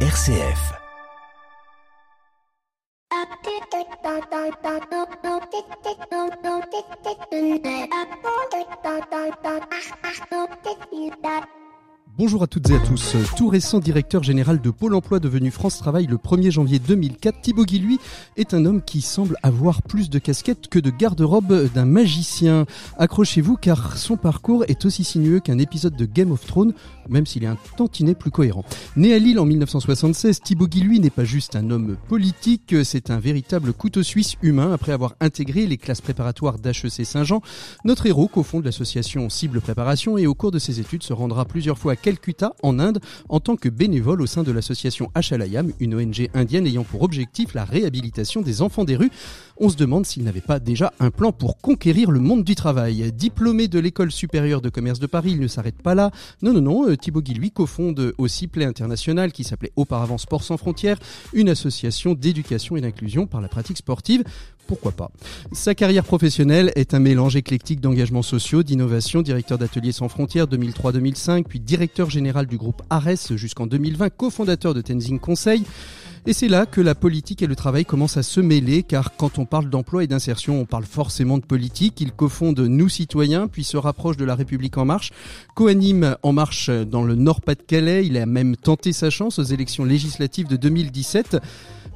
RCF. Bonjour à toutes et à tous. Tout récent directeur général de Pôle emploi devenu France Travail le 1er janvier 2004, Thibaut Guy, est un homme qui semble avoir plus de casquettes que de garde-robe d'un magicien. Accrochez-vous car son parcours est aussi sinueux qu'un épisode de Game of Thrones, même s'il est un tantinet plus cohérent. Né à Lille en 1976, Thibaut Guy, n'est pas juste un homme politique, c'est un véritable couteau suisse humain après avoir intégré les classes préparatoires d'HEC Saint-Jean. Notre héros de l'association Cible Préparation et au cours de ses études se rendra plusieurs fois à Calcutta, en Inde, en tant que bénévole au sein de l'association Achalayam, une ONG indienne ayant pour objectif la réhabilitation des enfants des rues. On se demande s'il n'avait pas déjà un plan pour conquérir le monde du travail. Diplômé de l'école supérieure de commerce de Paris, il ne s'arrête pas là. Non, non, non, euh, Thibaut Guy, lui, cofonde aussi Play International, qui s'appelait auparavant Sport sans frontières, une association d'éducation et d'inclusion par la pratique sportive pourquoi pas. Sa carrière professionnelle est un mélange éclectique d'engagements sociaux, d'innovation, directeur d'Ateliers sans frontières 2003-2005, puis directeur général du groupe Ares jusqu'en 2020, cofondateur de Tenzing Conseil. Et c'est là que la politique et le travail commencent à se mêler, car quand on parle d'emploi et d'insertion, on parle forcément de politique. Il cofonde Nous Citoyens, puis se rapproche de La République En Marche, coanime En Marche dans le Nord-Pas-de-Calais. Il a même tenté sa chance aux élections législatives de 2017.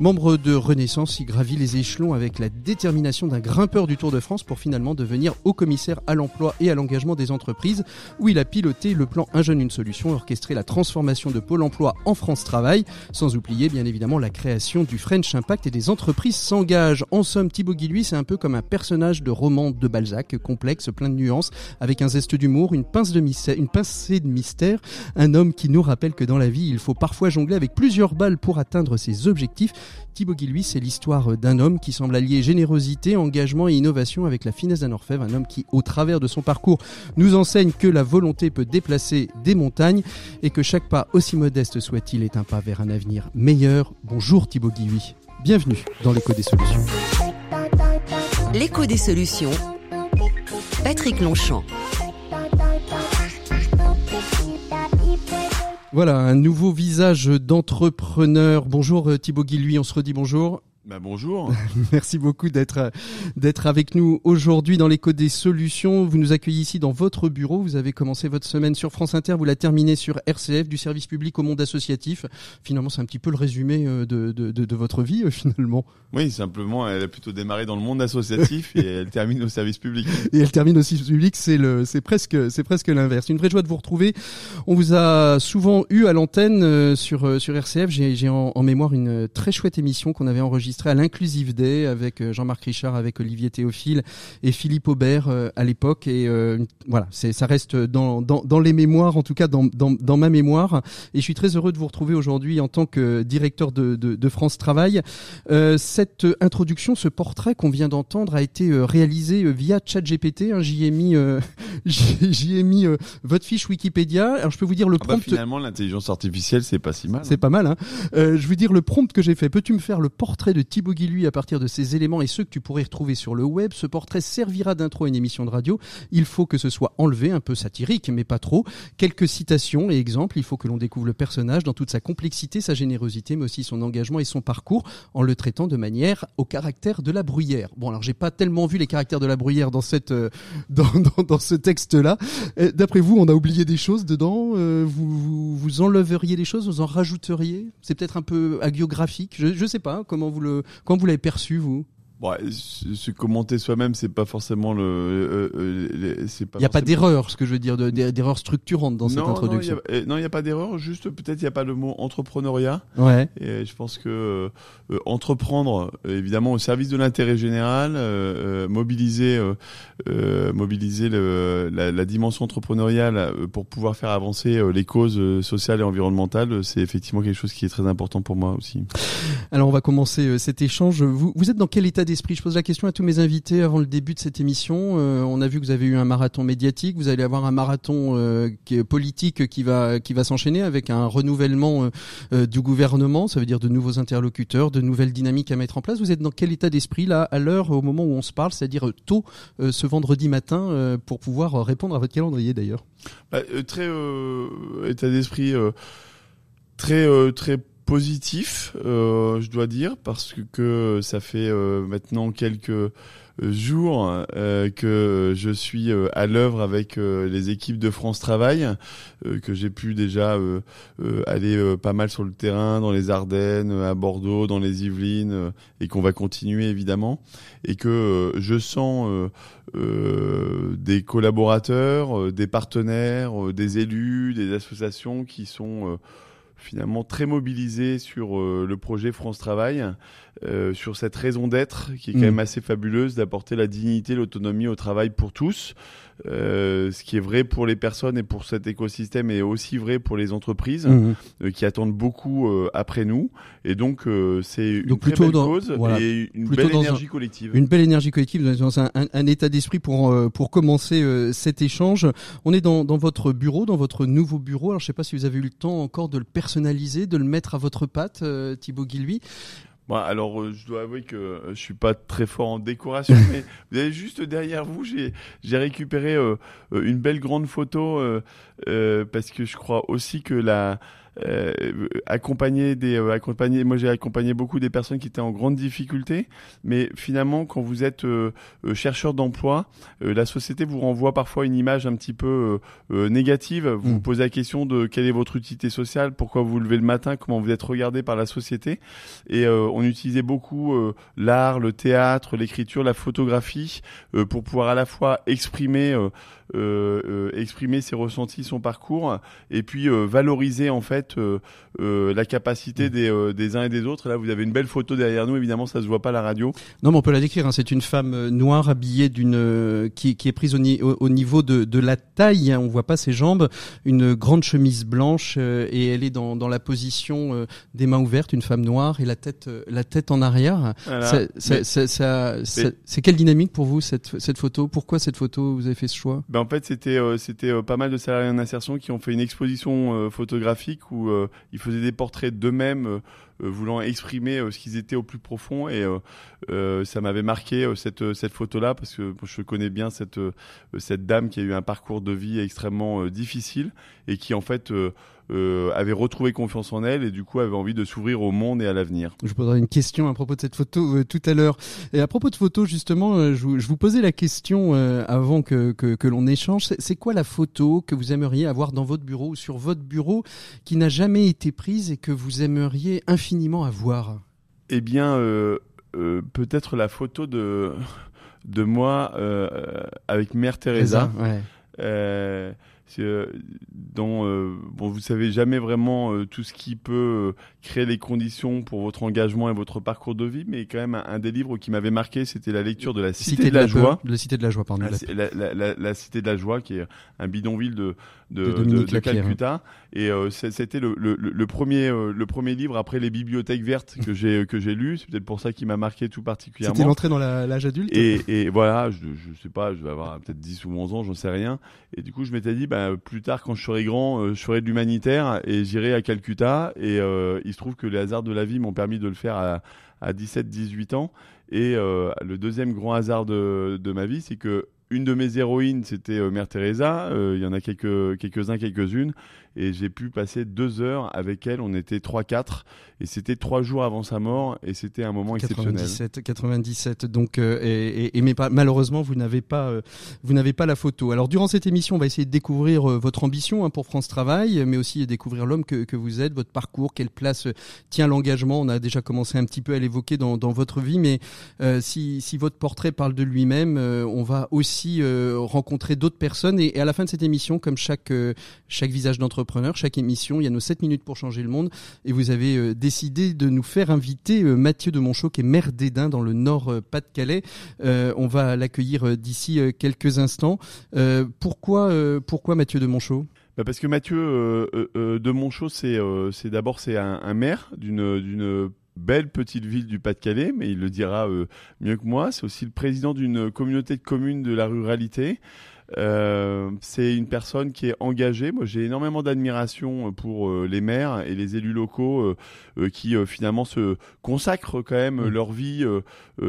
Membre de Renaissance, il gravit les échelons avec la détermination d'un grimpeur du Tour de France pour finalement devenir haut commissaire à l'emploi et à l'engagement des entreprises, où il a piloté le plan Un jeune, une solution, orchestré la transformation de Pôle emploi en France Travail, sans oublier bien évidemment la création du French Impact et des entreprises s'engagent. En somme, Thibaut Guilhuy, c'est un peu comme un personnage de roman de Balzac, complexe, plein de nuances, avec un zeste d'humour, une, pince une pincée de mystère, un homme qui nous rappelle que dans la vie, il faut parfois jongler avec plusieurs balles pour atteindre ses objectifs. Thibaut Guilhuy, c'est l'histoire d'un homme qui semble allier générosité, engagement et innovation avec la finesse d'un orfèvre, un homme qui, au travers de son parcours, nous enseigne que la volonté peut déplacer des montagnes et que chaque pas, aussi modeste soit-il, est un pas vers un avenir meilleur. Bonjour Thibaut Guilhuy, bienvenue dans l'écho des solutions. L'écho des solutions, Patrick Longchamp. Voilà, un nouveau visage d'entrepreneur. Bonjour euh, Thibaut Guilhuy, on se redit bonjour. Bah bonjour. Merci beaucoup d'être d'être avec nous aujourd'hui dans l'écho des solutions. Vous nous accueillez ici dans votre bureau. Vous avez commencé votre semaine sur France Inter, vous la terminez sur RCF, du service public au monde associatif. Finalement, c'est un petit peu le résumé euh, de, de, de, votre vie euh, finalement. Oui, simplement, elle a plutôt démarré dans le monde associatif et elle termine au service public. Et elle termine au service public, c'est le c'est presque c'est presque l'inverse. Une vraie joie de vous retrouver. On vous a souvent eu à l'antenne euh, sur sur RCF. J'ai en, en mémoire une très chouette émission qu'on avait enregistrée à l'Inclusive Day avec euh, Jean-Marc Richard, avec Olivier Théophile et Philippe Aubert euh, à l'époque. Et euh, voilà, ça reste dans, dans, dans, les mémoires, en tout cas dans, dans, ma mémoire. Et je suis très heureux de vous retrouver aujourd'hui en tant que directeur de, de, de France Travail. cette introduction, ce portrait qu'on vient d'entendre a été réalisé via ChatGPT. Hein, J'y ai mis, j'y ai mis votre fiche Wikipédia. Alors je peux vous dire le ah bah, prompt. finalement, l'intelligence artificielle, c'est pas si mal. C'est hein. pas mal. Hein. je veux dire le prompt que j'ai fait. Peux-tu me faire le portrait de Thibaut Guilhuy à partir de ces éléments et ceux que tu pourrais retrouver sur le web. Ce portrait servira d'intro à une émission de radio. Il faut que ce soit enlevé, un peu satirique, mais pas trop. Quelques citations et exemples. Il faut que l'on découvre le personnage dans toute sa complexité, sa générosité, mais aussi son engagement et son parcours en le traitant de manière au caractère de la bruyère. Bon, alors j'ai pas tellement vu les caractères de la bruyère dans cette, euh, dans, ce texte-là. Euh, d'après vous, on a oublié des choses dedans? Euh, vous, vous, enleveriez des choses, vous en rajouteriez? C'est peut-être un peu hagiographique. Je, je sais pas hein, comment vous le quand vous l'avez perçu, vous? Bon, se commenter soi-même, c'est pas forcément le. Euh, euh, c'est pas. Il n'y a pas d'erreur, ce que je veux dire, d'erreur structurante dans cette introduction. Non, il n'y a, pas d'erreur. Juste, peut-être, il n'y a pas le mot entrepreneuriat. Ouais. Et je pense que euh, entreprendre, évidemment, au service de l'intérêt général, mobiliser, mobiliser le, la, la, dimension entrepreneuriale pour pouvoir faire avancer les causes sociales et environnementales, c'est effectivement quelque chose qui est très important pour moi aussi. Alors, on va commencer cet échange. Vous, vous êtes dans quel état d'esprit Je pose la question à tous mes invités avant le début de cette émission. Euh, on a vu que vous avez eu un marathon médiatique, vous allez avoir un marathon euh, politique qui va qui va s'enchaîner avec un renouvellement euh, du gouvernement. Ça veut dire de nouveaux interlocuteurs, de nouvelles dynamiques à mettre en place. Vous êtes dans quel état d'esprit là à l'heure au moment où on se parle, c'est-à-dire tôt ce vendredi matin pour pouvoir répondre à votre calendrier d'ailleurs? Bah, Très état d'esprit très très positif, je dois dire, parce que ça fait maintenant quelques jours euh, que je suis euh, à l'œuvre avec euh, les équipes de France Travail, que j'ai pu déjà aller pas mal sur le terrain, dans les Ardennes, à Bordeaux, dans les Yvelines, et qu'on va continuer évidemment, et que je sens des collaborateurs, des partenaires, des élus, des associations qui sont finalement très mobilisés sur le projet France Travail euh, sur cette raison d'être qui est quand mm. même assez fabuleuse d'apporter la dignité, l'autonomie au travail pour tous. Euh, ce qui est vrai pour les personnes et pour cet écosystème est aussi vrai pour les entreprises mm. euh, qui attendent beaucoup après nous. Et donc c'est une très belle cause et une belle énergie collective. Une belle énergie collective dans un, un, état d'esprit pour pour commencer cet échange. On est dans, dans votre bureau, dans votre nouveau bureau. Alors je sais pas si vous avez eu le temps encore de le personnaliser, de le mettre à votre patte, Thibaut Guilhuy alors, euh, je dois avouer que euh, je suis pas très fort en décoration, mais vous avez juste derrière vous, j'ai j'ai récupéré euh, une belle grande photo parce que je crois aussi que la euh, accompagner des euh, accompagner moi j'ai accompagné beaucoup des personnes qui étaient en grande difficulté mais finalement quand vous êtes euh, chercheur d'emploi la société vous renvoie parfois une image un petit peu négative vous mm. vous posez la question de quelle est votre utilité sociale pourquoi vous vous levez le matin comment vous êtes regardé par la société et on utilisait beaucoup l'art le théâtre l'écriture la photographie pour pouvoir à la fois exprimer exprimer ses ressentis son parcours et puis valoriser en fait euh, euh, la capacité mm. des, euh, des, uns et des autres. Là, vous avez une belle photo derrière nous. Évidemment, ça se voit pas à la radio. Non, mais on peut la décrire. Hein. C'est une femme noire habillée d'une qui, qui, est prise au, au, niveau de, de, la taille. Hein. On voit pas ses jambes. Une grande chemise blanche et elle est dans, dans la position des mains ouvertes, une femme noire et la tête la tête en arrière. C'est quelle dynamique pour vous cette, cette photo? Pourquoi cette photo? Vous avez fait ce choix? Ben, en fait, c'était c'était pas mal de salariés en insertion qui ont fait une exposition photographique où euh, ils faisaient des portraits d'eux-mêmes euh, euh, voulant exprimer ce qu'ils étaient au plus profond et ça m'avait marqué cette cette photo là parce que je connais bien cette cette dame qui a eu un parcours de vie extrêmement difficile et qui en fait euh, avait retrouvé confiance en elle et du coup avait envie de s'ouvrir au monde et à l'avenir. Je poserai une question à propos de cette photo euh, tout à l'heure. Et à propos de photo, justement, euh, je, vous, je, vous, posais la question avant que, que, que l'on échange. C'est quoi la photo que vous aimeriez avoir dans votre bureau ou sur votre bureau qui n'a jamais été prise et que vous aimeriez infiniment avoir Eh bien, peut-être la photo de, de moi avec Mère Teresa. ouais euh, dont euh, bon vous savez jamais vraiment euh, tout ce qui peut créer les conditions pour votre engagement et votre parcours de vie mais quand même un, des livres qui m'avait marqué c'était la lecture de la Cité, de, la, Joie la Cité de la Joie pardon la, la, Cité de la Joie qui est un bidonville de de, de, de, Calcutta. Et c'était le, le, le, premier le premier livre après les bibliothèques vertes que j'ai que j'ai lu. C'est peut-être pour ça qu'il m'a marqué tout particulièrement. C'était l'entrée dans l'âge adulte et, et voilà je, je sais pas je vais avoir peut-être 10 ou 11 ans j'en sais rien. Et du coup je m'étais dit bah, plus tard, quand je serai grand, euh, je ferai de l'humanitaire et j'irai à Calcutta. Et euh, il se trouve que les hasards de la vie m'ont permis de le faire à, à 17-18 ans. Et euh, le deuxième grand hasard de, de ma vie, c'est que une de mes héroïnes, c'était Mère Teresa. Il y en a quelques quelques-uns, quelques-unes et j'ai pu passer deux heures avec elle. On était 3-4 et c'était trois jours avant sa mort et c'était un moment 97, 97. Donc euh, et, et, mais pas, malheureusement vous n'avez pas euh, vous n'avez pas la photo. Alors durant cette émission, on va essayer de découvrir euh, votre ambition hein, pour France Travail, mais aussi découvrir l'homme que, que vous êtes, votre parcours, quelle place tient l'engagement. On a déjà commencé un petit peu à l'évoquer dans, dans votre vie, mais si, si votre portrait parle de lui-même, on va aussi rencontrer d'autres personnes et, et, à la fin de cette émission, comme chaque chaque visage d'entreprise chaque émission, il y a nos 7 minutes pour changer le monde. Et vous avez euh, décidé de nous faire inviter euh, Mathieu de Monchot, qui est maire d'Edin dans le Nord-Pas-de-Calais. Euh, on va l'accueillir d'ici quelques instants. pourquoi, pourquoi Mathieu de Monchot? Bah, parce que Mathieu de Monchot, c'est d'abord c'est un, maire d'une belle petite ville du Pas-de-Calais, mais il le dira mieux que moi. C'est aussi le président d'une communauté de communes de la ruralité. Euh, c'est une personne qui est engagée. Moi, j'ai énormément d'admiration pour les maires et les élus locaux qui finalement se consacrent quand même mmh. leur vie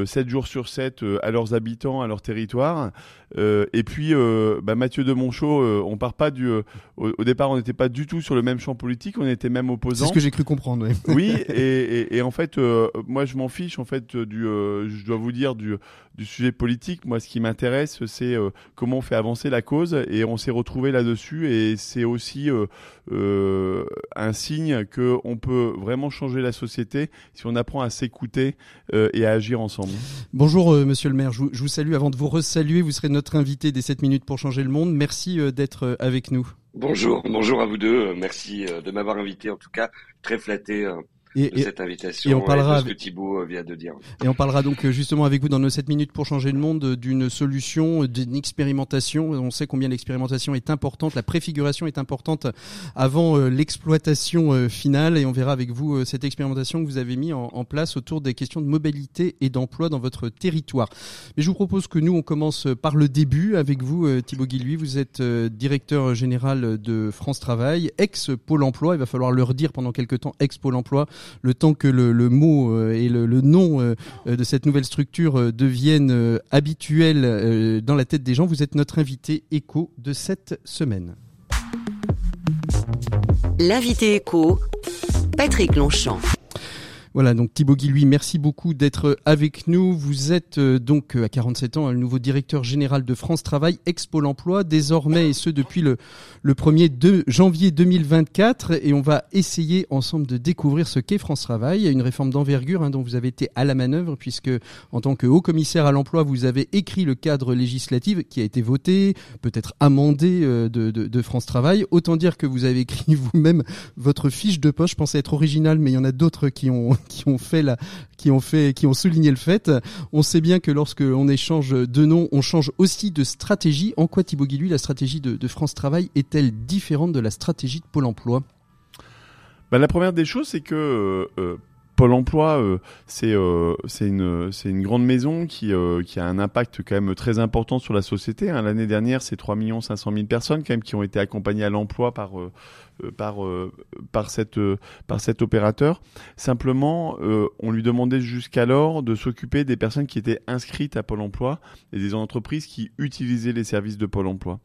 7 jours sur 7 à leurs habitants, à leur territoire. et puis, bah, Mathieu de Monchot, on part pas du. Au, départ, on n'était pas du tout sur le même champ politique. On était même opposants. C'est ce que j'ai cru comprendre. Oui, oui et, et, en fait, moi, je m'en fiche en fait du. je dois vous dire du du sujet politique. Moi, ce qui m'intéresse, c'est euh, comment on fait avancer la cause et on s'est retrouvé là-dessus et c'est aussi euh, euh, un signe que on peut vraiment changer la société si on apprend à s'écouter et à agir ensemble. Bonjour, monsieur le maire. Je vous, salue. Avant de vous resaluer, vous serez notre invité des 7 minutes pour changer le monde. Merci d'être avec nous. Bonjour, bonjour à vous deux. Merci de m'avoir invité. En tout cas, très flatté et, cette invitation et on parlera ce que Thibault euh, vient de dire. Et on parlera donc euh, justement avec vous dans nos 7 minutes pour changer le monde euh, d'une solution, d'une expérimentation. On sait combien l'expérimentation est importante, la préfiguration est importante avant l'exploitation finale et on verra avec vous cette expérimentation que vous avez mis en, place autour des questions de mobilité et d'emploi dans votre territoire. Mais je vous propose que nous on commence par le début avec vous Thibault Guilluy, vous êtes directeur général de France Travail, ex Pôle emploi, il va falloir le redire pendant quelques temps ex Pôle emploi le temps que le, mot euh, et le, nom euh, de cette nouvelle structure euh, deviennent habituels dans la tête des gens, vous êtes notre invité écho de cette semaine. L'invité écho, Patrick Longchamp. Voilà, donc Thibaut Guilluy, merci beaucoup d'être avec nous. Vous êtes euh, donc euh, à 47 ans le nouveau directeur général de France Travail, Expo l'emploi, désormais et ce depuis le, le 1er de janvier 2024. Et on va essayer ensemble de découvrir ce qu'est France Travail. Il y a une réforme d'envergure hein, dont vous avez été à la manœuvre puisque en tant que haut commissaire à l'emploi, vous avez écrit le cadre législatif qui a été voté, peut-être amendé euh, de, de, de, France Travail. Autant dire que vous avez écrit vous-même votre fiche de poste. Je pensais être original, mais il y en a d'autres qui ont qui ont fait la, qui ont fait, qui ont souligné le fait. On sait bien que lorsque on échange de noms, on change aussi de stratégie. En quoi Thibaut Guilluy, la stratégie de, France Travail est-elle différente de la stratégie de Pôle Emploi? Bah, la première des choses, c'est que euh, euh, Pôle Emploi, euh, c'est euh, une une grande maison qui euh, qui a un impact quand même très important sur la société. Hein. L'année dernière, c'est 3 500 000 personnes quand même qui ont été accompagnées à l'emploi par par par cette par cet opérateur. Simplement, on lui demandait jusqu'alors de s'occuper des personnes qui étaient inscrites à Pôle Emploi et des entreprises qui utilisaient les services de Pôle Emploi.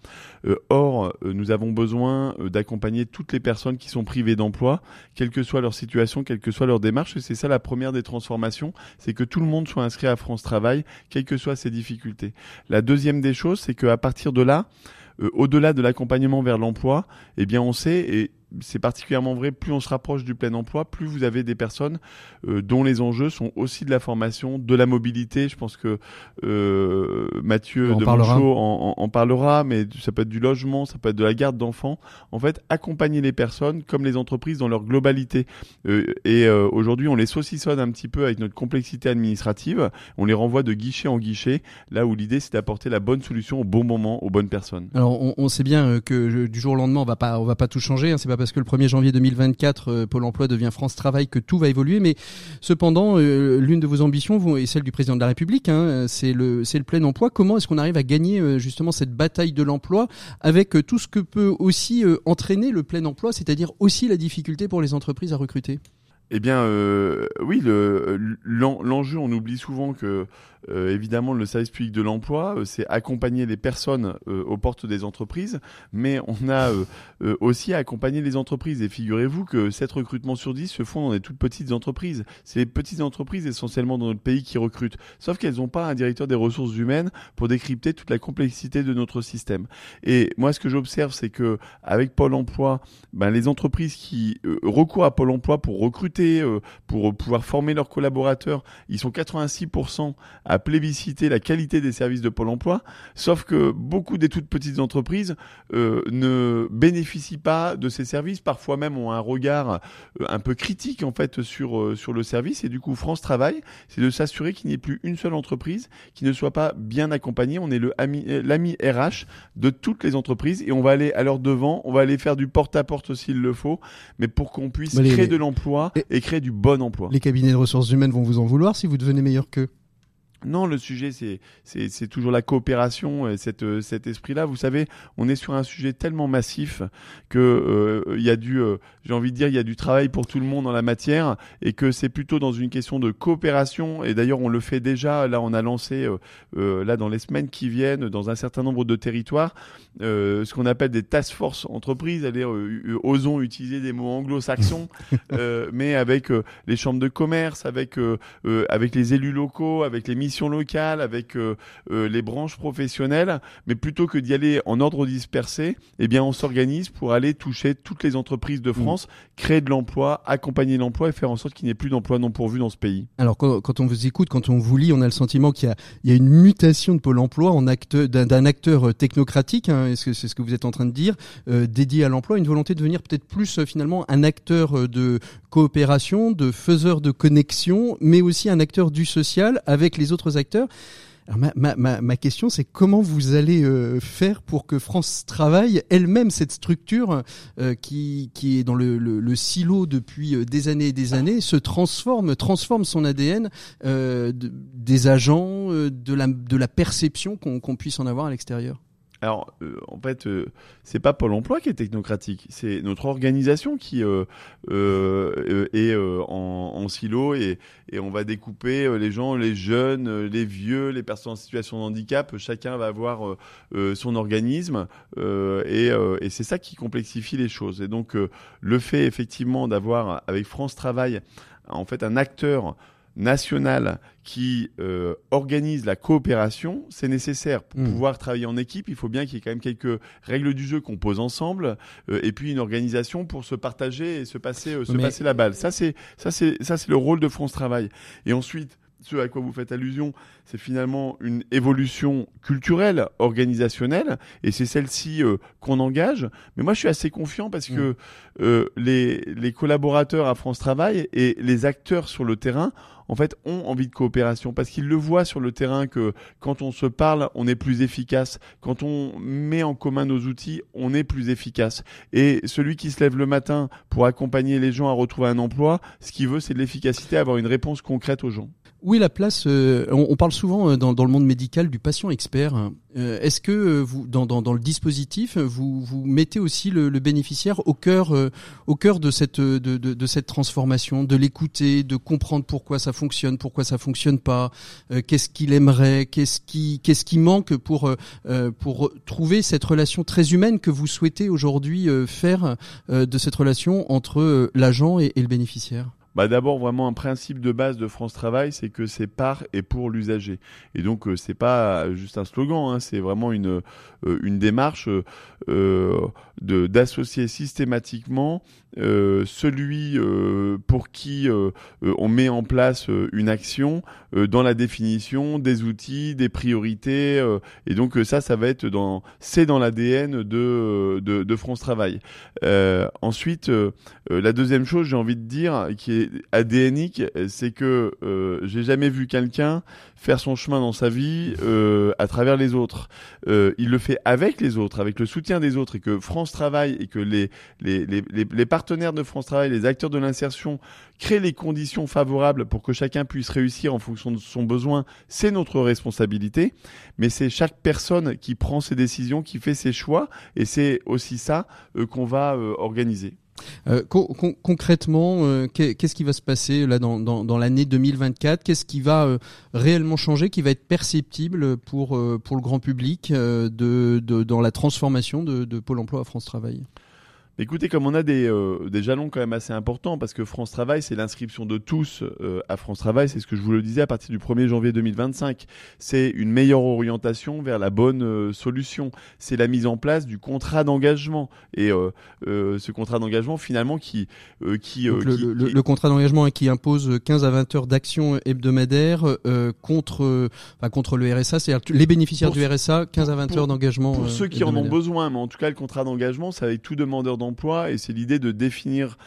or, nous avons besoin d'accompagner toutes les personnes qui sont privées d'emploi, quelle que soit leur situation, quelle que soit leur démarche c'est ça la première des transformations, c'est que tout le monde soit inscrit à France Travail, quelles que soient ses difficultés. La deuxième des choses, c'est qu'à partir de là, euh, au-delà de l'accompagnement vers l'emploi, eh bien on sait, et c'est particulièrement vrai, plus on se rapproche du plein emploi, plus vous avez des personnes euh, dont les enjeux sont aussi de la formation, de la mobilité. Je pense que euh, Mathieu de Monchot en, parlera, mais ça peut être du logement, ça peut être de la garde d'enfants. En fait, accompagner les personnes comme les entreprises dans leur globalité. Euh, et aujourd'hui, on les saucissonne un petit peu avec notre complexité administrative. On les renvoie de guichet en guichet, là où l'idée c'est d'apporter la bonne solution au bon moment aux bonnes personnes. Alors, on, sait bien que du jour au lendemain, on va pas, on va pas tout changer. Hein, c'est pas parce que le 1er janvier 2024, euh, Pôle emploi devient France Travail que tout va évoluer. Mais cependant, euh, l'une de vos ambitions et celle du président de la République, hein, c'est le, le plein emploi. Comment est-ce qu'on arrive à gagner euh, justement cette bataille de l'emploi avec tout ce que peut aussi entraîner le plein emploi, c'est-à-dire aussi la difficulté pour les entreprises à recruter? Eh bien, oui, l'enjeu, on oublie souvent que euh, évidemment, le service public de l'emploi, euh, c'est accompagner les personnes euh, aux portes des entreprises, mais on a aussi à accompagner les entreprises. Et figurez-vous que 7 recrutements sur 10 se font dans des toutes petites entreprises. C'est les petites entreprises essentiellement dans notre pays qui recrutent, sauf qu'elles n'ont pas un directeur des ressources humaines pour décrypter toute la complexité de notre système. Et moi, ce que j'observe, c'est que avec Pôle Emploi, ben, les entreprises qui recourent à Pôle Emploi pour recruter, pour pouvoir former leurs collaborateurs, ils sont 86% à à plébisciter la qualité des services de Pôle Emploi, sauf que beaucoup des toutes petites entreprises euh, ne bénéficient pas de ces services, parfois même ont un regard euh, un peu critique en fait sur euh, sur le service et du coup France Travail, c'est de s'assurer qu'il n'y ait plus une seule entreprise qui ne soit pas bien accompagnée. On est le l'ami RH de toutes les entreprises et on va aller à leur devant, on va aller faire du porte-à-porte s'il le faut, mais pour qu'on puisse créer de l'emploi et créer du bon emploi. Les cabinets de ressources humaines vont vous en vouloir si vous devenez meilleur qu'eux. Non, le sujet, c'est, toujours la coopération et cette, euh, cet esprit-là. Vous savez, on est sur un sujet tellement massif que euh, il y a du, euh, j'ai envie de dire, il y a du travail pour tout le monde en la matière et que c'est plutôt dans une question de coopération. Et d'ailleurs, on le fait déjà. Là, on a lancé, là, dans les semaines qui viennent, dans un certain nombre de territoires, ce qu'on appelle des task force entreprises. Allez, osons utiliser des mots anglo-saxons, mais avec les chambres de commerce, avec, avec les élus locaux, avec les missions locale, avec euh, euh, les branches professionnelles, mais plutôt que d'y aller en ordre dispersé, eh bien on s'organise pour aller toucher toutes les entreprises de France, créer de l'emploi, accompagner l'emploi et faire en sorte qu'il n'y ait plus d'emplois non pourvus dans ce pays. Alors quand, on vous écoute, quand on vous lit, on a le sentiment qu'il y, a, une mutation de Pôle Emploi en acte d'un acteur euh, technocratique, hein, est-ce que c'est ce que vous êtes en train de dire, dédié à l'emploi, une volonté de devenir peut-être plus finalement un acteur de coopération, de faiseur de connexion, mais aussi un acteur du social avec les autres ma, question, c'est comment vous allez euh, faire pour que France Travail, elle-même, cette structure euh, qui, est dans le, silo depuis euh, des années et des années, se transforme, transforme son ADN des agents, de la perception qu'on puisse en avoir à l'extérieur? Alors, euh, en fait, euh, c'est pas Pôle Emploi qui est technocratique, c'est notre organisation qui euh, est en, silo et, on va découper les gens, les jeunes, les vieux, les personnes en situation de handicap. Chacun va avoir son organisme et, et c'est ça qui complexifie les choses. Et donc, le fait effectivement d'avoir avec France Travail en fait un acteur national qui euh, organise la coopération, c'est nécessaire pour hmm. pouvoir travailler en équipe. Il faut bien qu'il y ait quand même quelques règles du jeu qu'on pose ensemble, euh, et puis une organisation pour se partager et se passer, euh, se passer la balle. Ça c'est ça c'est ça c'est le rôle de France Travail. Et ensuite, ce à quoi vous faites allusion, c'est finalement une évolution culturelle, organisationnelle, et c'est celle-ci euh, qu'on engage. Mais moi, je suis assez confiant parce que mm. euh, les, les collaborateurs à France Travail et les acteurs sur le terrain, en fait, ont envie de coopération parce qu'ils le voient sur le terrain que quand on se parle, on est plus efficace. Quand on met en commun nos outils, on est plus efficace. Et celui qui se lève le matin pour accompagner les gens à retrouver un emploi, ce qu'il veut, c'est de l'efficacité, avoir une réponse concrète aux gens. Où est la place euh, on, parle souvent euh, dans, dans, le monde médical du patient expert. Euh, est-ce que vous, dans, le dispositif, vous, vous mettez aussi le, bénéficiaire au cœur, au cœur de cette, de, cette transformation, de l'écouter, de comprendre pourquoi ça fonctionne, pourquoi ça fonctionne pas, qu'est-ce qu'il aimerait, qu'est-ce qui, qu'est-ce qui manque pour pour trouver cette relation très humaine que vous souhaitez aujourd'hui faire de cette relation entre l'agent et le bénéficiaire? Bah d'abord vraiment un principe de base de France Travail, c'est que c'est par et pour l'usager. Et donc euh, c'est pas juste un slogan, hein, c'est vraiment une euh, une démarche euh, d'associer systématiquement celui pour qui on met en place une action dans la définition des outils, des priorités. et donc ça, ça va être dans c'est dans l'ADN de, de France Travail. ensuite, la deuxième chose, j'ai envie de dire, qui est ADNique, c'est que euh, j'ai jamais vu quelqu'un faire son chemin dans sa vie euh, à travers les autres. Euh, il le fait avec les autres, avec le soutien des autres, et que France Travail et que les, les, les, les partenaires de France Travail, les acteurs de l'insertion, créent les conditions favorables pour que chacun puisse réussir en fonction de son besoin, c'est notre responsabilité. Mais c'est chaque personne qui prend ses décisions, qui fait ses choix, et c'est aussi ça qu'on va organiser. Euh, concrètement, euh, qu'est-ce qui va se passer là dans, dans, l'année 2024 Qu'est-ce qui va euh, réellement changer, qui va être perceptible pour, pour le grand public de, de, dans la transformation de, de Pôle Emploi à France Travail? Écoutez, comme on a des, euh, des jalons quand même assez importants, parce que France Travail, c'est l'inscription de tous euh, à France Travail, c'est ce que je vous le disais à partir du 1er janvier 2025. C'est une meilleure orientation vers la bonne euh, solution. C'est la mise en place du contrat d'engagement. Et ce contrat d'engagement, finalement, qui... qui, le, le, contrat d'engagement qui impose 15 à 20 heures d'action hebdomadaire contre, enfin, contre le RSA, c'est-à-dire les bénéficiaires du RSA, 15 à 20 heures d'engagement. Pour ceux qui en ont besoin, mais en tout cas, le contrat d'engagement, ça avec tout demandeur d'emploi d'emploi et c'est l'idée de définir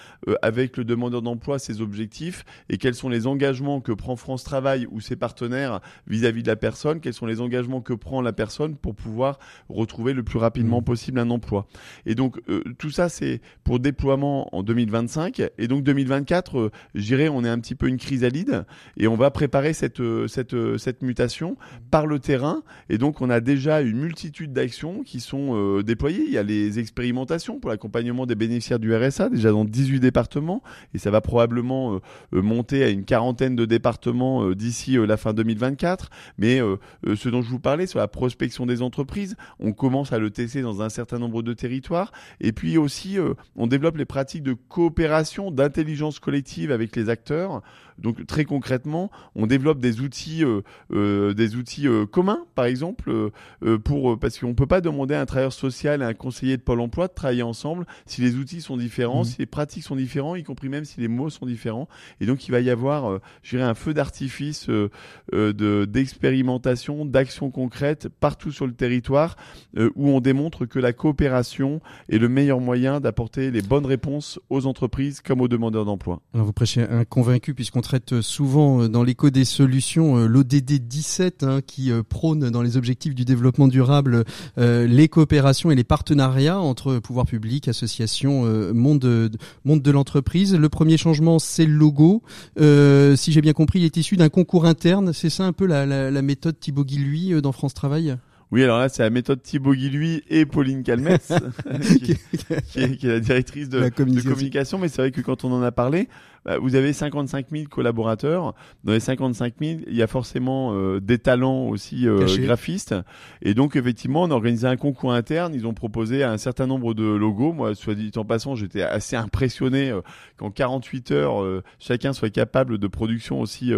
avec le demandeur d'emploi ses objectifs et quels sont les engagements que prend France Travail ou ses partenaires vis-à-vis de la personne, quels sont les engagements que prend la personne pour pouvoir retrouver le plus rapidement mmh. possible un emploi. Et donc tout ça c'est pour déploiement en 2025 et donc 2024, je dirais on est un petit peu une chrysalide et on va préparer cette cette cette mutation par le terrain et donc on a déjà une multitude d'actions qui sont euh, déployées. Il y a les expérimentations pour l'accompagnement des bénéficiaires du RSA, déjà dans 18 départements, et ça va probablement euh, euh, monter à une quarantaine de départements d'ici la fin 2024. Mais ce dont je vous parlais sur la prospection des entreprises, on commence à le tester dans un certain nombre de territoires. Et puis aussi, on développe les pratiques de coopération, d'intelligence collective avec les acteurs. Donc très concrètement, on développe des outils, des outils communs, par exemple, pour parce qu'on peut pas demander à un travailleur social et à un conseiller de Pôle Emploi de travailler ensemble si les outils sont différents, mmh. si les pratiques sont différents, y compris même si les mots sont différents. Et donc il va y avoir, euh, je dirais, un feu d'artifice euh, euh, de d'expérimentation, d'actions concrètes partout sur le territoire où on démontre que la coopération est le meilleur moyen d'apporter les bonnes réponses aux entreprises comme aux demandeurs d'emploi. Alors vous prêchez un convaincu puisqu'on traite souvent dans l'écho des solutions l'ODD 17 hein, qui prône dans les objectifs du développement durable euh, les coopérations et les partenariats entre pouvoirs publics, associations, euh, monde de, monde de l'entreprise. Le premier changement, c'est le logo. Euh, si j'ai bien compris, il est issu d'un concours interne. C'est ça un peu la, la, méthode Thibaut Guilluy dans France Travail? Oui, alors là, c'est la méthode Thibaut Guilluy et Pauline Calmès, qui, est, la directrice de, de communication. Mais c'est vrai que quand on en a parlé, vous avez 55 000 collaborateurs. Dans les 55 000, il y a forcément euh, des talents aussi euh, graphistes. Et donc, effectivement, on a organisé un concours interne. Ils ont proposé un certain nombre de logos. Moi, soit dit en passant, j'étais assez impressionné euh, qu'en 48 heures, chacun soit capable de production aussi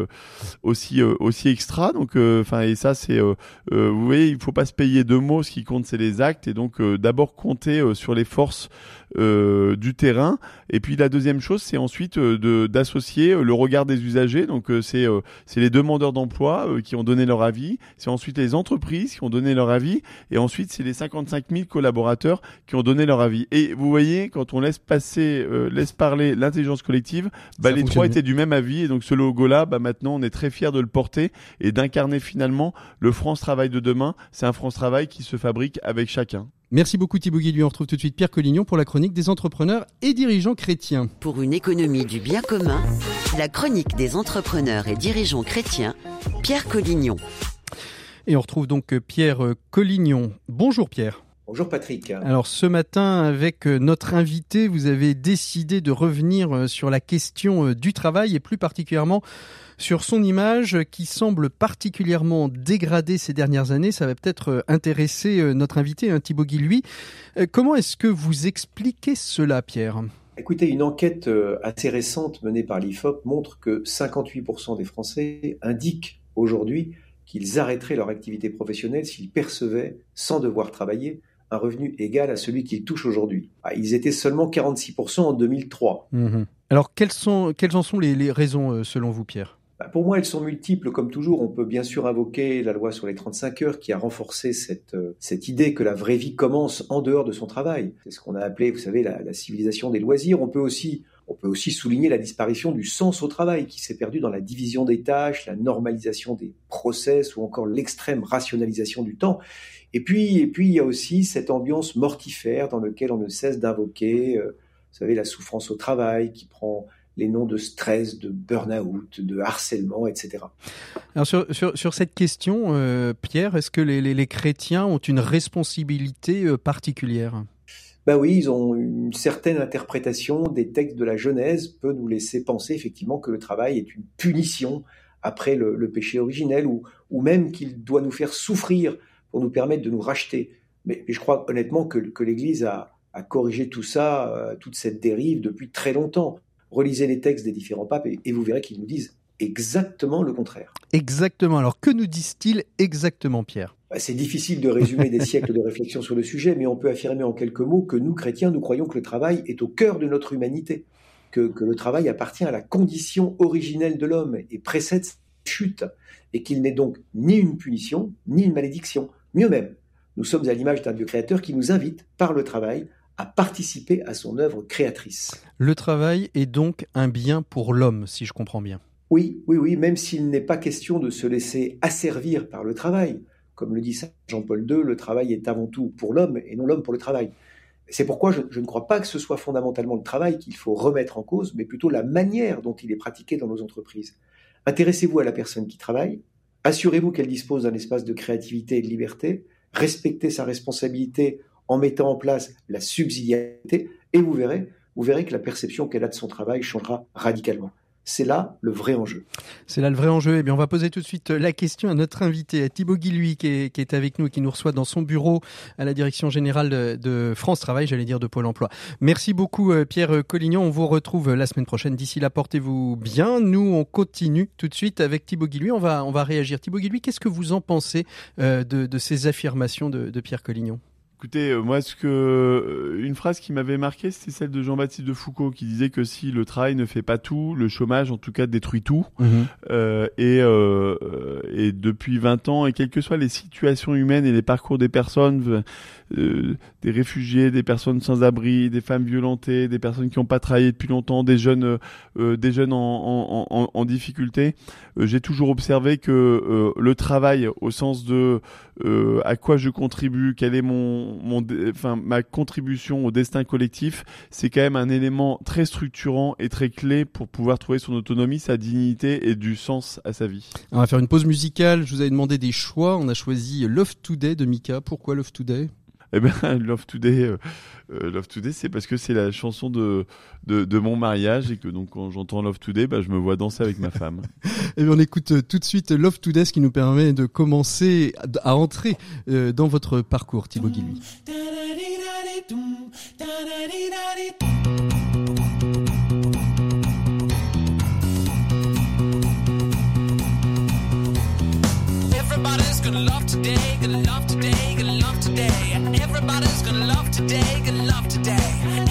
aussi aussi extra. Donc, enfin, et ça, c'est, vous voyez, il faut pas se payer de mots. Ce qui compte, c'est les actes. Et donc, d'abord compter sur les forces du terrain. Et puis, la deuxième chose, c'est ensuite de d'associer euh, le regard des usagers. Donc euh, c'est euh, c'est les demandeurs d'emploi qui ont donné leur avis, c'est ensuite les entreprises qui ont donné leur avis, et ensuite c'est les 55 000 collaborateurs qui ont donné leur avis. Et vous voyez, quand on laisse passer, laisse parler l'intelligence collective, bah, les trois étaient du même avis, et donc ce logo-là, bah, maintenant on est très fier de le porter et d'incarner finalement le France Travail de demain. C'est un France Travail qui se fabrique avec chacun. Merci beaucoup Thibaut Guilluy. On retrouve tout de suite Pierre Collignon pour la chronique des entrepreneurs et dirigeants chrétiens. Pour une économie du bien commun, la chronique des entrepreneurs et dirigeants chrétiens, Pierre Collignon. Et on retrouve donc Pierre Collignon. Bonjour Pierre. Bonjour Patrick. Alors ce matin, avec notre invité, vous avez décidé de revenir sur la question du travail et plus particulièrement sur son image qui semble particulièrement dégradée ces dernières années. Ça va peut-être euh, intéresser euh, notre invité, hein, Thibaut Guilluy. Euh, comment est-ce que vous expliquez cela, Pierre? Écoutez, une enquête assez récente menée par l'IFOP montre que 58% des Français indiquent aujourd'hui qu'ils arrêteraient leur activité professionnelle s'ils percevaient, sans devoir travailler, un revenu égal à celui qu'ils touchent aujourd'hui. Ah, ils étaient seulement 46% en 2003. Mmh Alors, quelles, sont, quelles en sont les raisons selon vous, Pierre? Pour moi, elles sont multiples, comme toujours. On peut bien sûr invoquer la loi sur les 35 heures qui a renforcé cette, euh, cette idée que la vraie vie commence en dehors de son travail. C'est ce qu'on a appelé, vous savez, la, civilisation des loisirs. On peut aussi on peut aussi souligner la disparition du sens au travail qui s'est perdu dans la division des tâches, la normalisation des process ou encore l'extrême rationalisation du temps. Et puis, et puis, il y a aussi cette ambiance mortifère dans laquelle on ne cesse d'invoquer, euh, vous savez, la souffrance au travail qui prend les noms de stress, de burn-out, de harcèlement, etc. Alors sur, sur, cette question, euh, Pierre, est-ce que les, les, chrétiens ont une responsabilité euh, particulière? Ben oui, ils ont une certaine interprétation des textes de la Genèse peut nous laisser penser effectivement que le travail est une punition après le, péché originel ou, ou même qu'il doit nous faire souffrir pour nous permettre de nous racheter. Mais, je crois honnêtement que, que l'Église a, a corrigé tout ça, euh, toute cette dérive depuis très longtemps relisez les textes des différents papes et, vous verrez qu'ils nous disent exactement le contraire. Exactement. Alors que nous disent-ils exactement, Pierre? Bah, C'est difficile de résumer des siècles de réflexion sur le sujet, mais on peut affirmer en quelques mots que nous, chrétiens, nous croyons que le travail est au cœur de notre humanité, que, que le travail appartient à la condition originelle de l'homme et précède sa chute, et qu'il n'est donc ni une punition, ni une malédiction. Mieux même, nous sommes à l'image d'un Dieu créateur qui nous invite, par le travail, à participer à son œuvre créatrice. Le travail est donc un bien pour l'homme, si je comprends bien. Oui, oui, oui, même s'il n'est pas question de se laisser asservir par le travail. Comme le dit Jean-Paul II, le travail est avant tout pour l'homme et non l'homme pour le travail. C'est pourquoi je, ne crois pas que ce soit fondamentalement le travail qu'il faut remettre en cause, mais plutôt la manière dont il est pratiqué dans nos entreprises. Intéressez-vous à la personne qui travaille, assurez-vous qu'elle dispose d'un espace de créativité et de liberté, respectez sa responsabilité en mettant en place la subsidiarité, et vous verrez, vous verrez que la perception qu'elle a de son travail changera radicalement. C'est là le vrai enjeu. C'est là le vrai enjeu. Eh bien, on va poser tout de suite la question à notre invité, à Thibaut Guilluy, qui est, qui est avec nous et qui nous reçoit dans son bureau à la direction générale de, France Travail, j'allais dire de Pôle Emploi. Merci beaucoup, euh, Pierre Collignon. On vous retrouve la semaine prochaine. D'ici là, portez-vous bien. Nous, on continue tout de suite avec Thibaut Guilluy. On va, on va réagir. Thibaut Guilluy, qu'est-ce que vous en pensez euh, de, ces affirmations de, de Pierre Collignon? Écoutez, euh, moi, ce que euh, une phrase qui m'avait marqué, c'était celle de Jean-Baptiste de Foucault, qui disait que si le travail ne fait pas tout, le chômage, en tout cas, détruit tout. Mhm. Euh, et, euh, et depuis 20 ans, et quelles que soient les situations humaines et les parcours des personnes, euh, des réfugiés, des personnes sans abri, des femmes violentées, des personnes qui n'ont pas travaillé depuis longtemps, des jeunes, des jeunes en, en, en, en difficulté, j'ai toujours observé que le travail, au sens de à quoi je contribue, quel est mon mon, enfin, ma contribution au destin collectif, c'est quand même un élément très structurant et très clé pour pouvoir trouver son autonomie, sa dignité et du sens à sa vie. On va faire une pause musicale. Je vous avais demandé des choix. On a choisi Love Today de Mika. Pourquoi Love Today? Eh ben, Love Today, euh, euh, Love Today, c'est parce que c'est la chanson de, de, mon mariage et que donc quand j'entends Love Today, bah, je me vois danser avec ma femme. eh bien, on écoute euh, tout de suite Love Today, ce qui nous permet de commencer à entrer dans votre parcours, Thibaut Guilluy. Everybody's gonna love today, gonna love Everybody's gonna love today, gonna love today.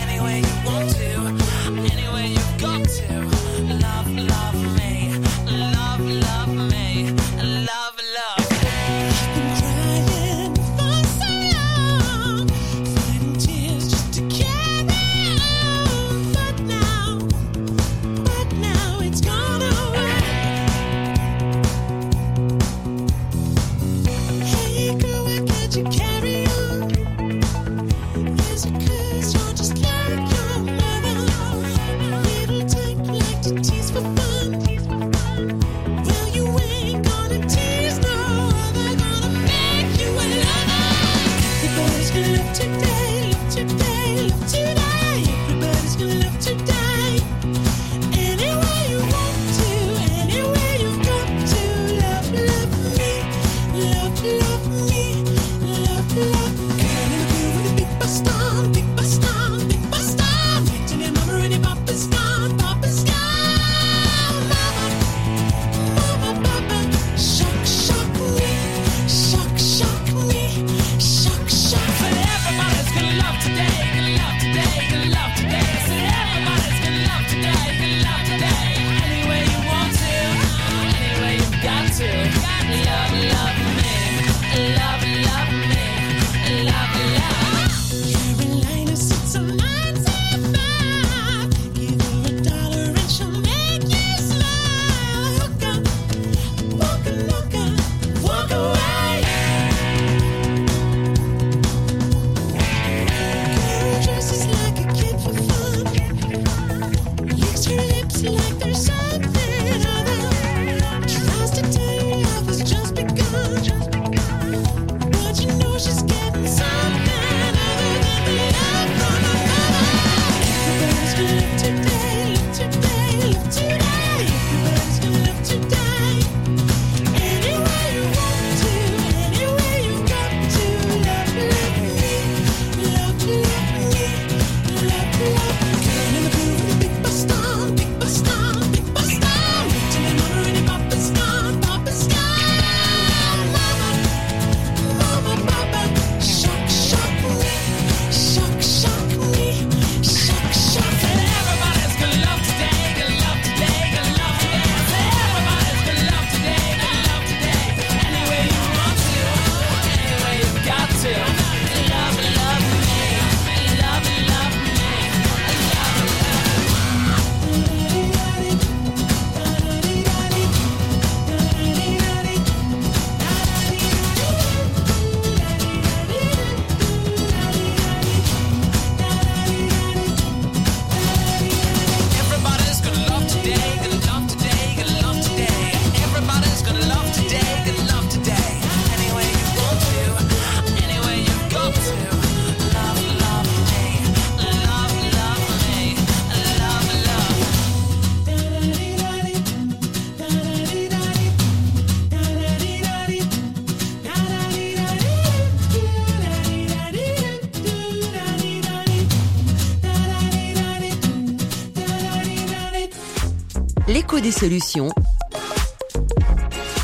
Des solutions.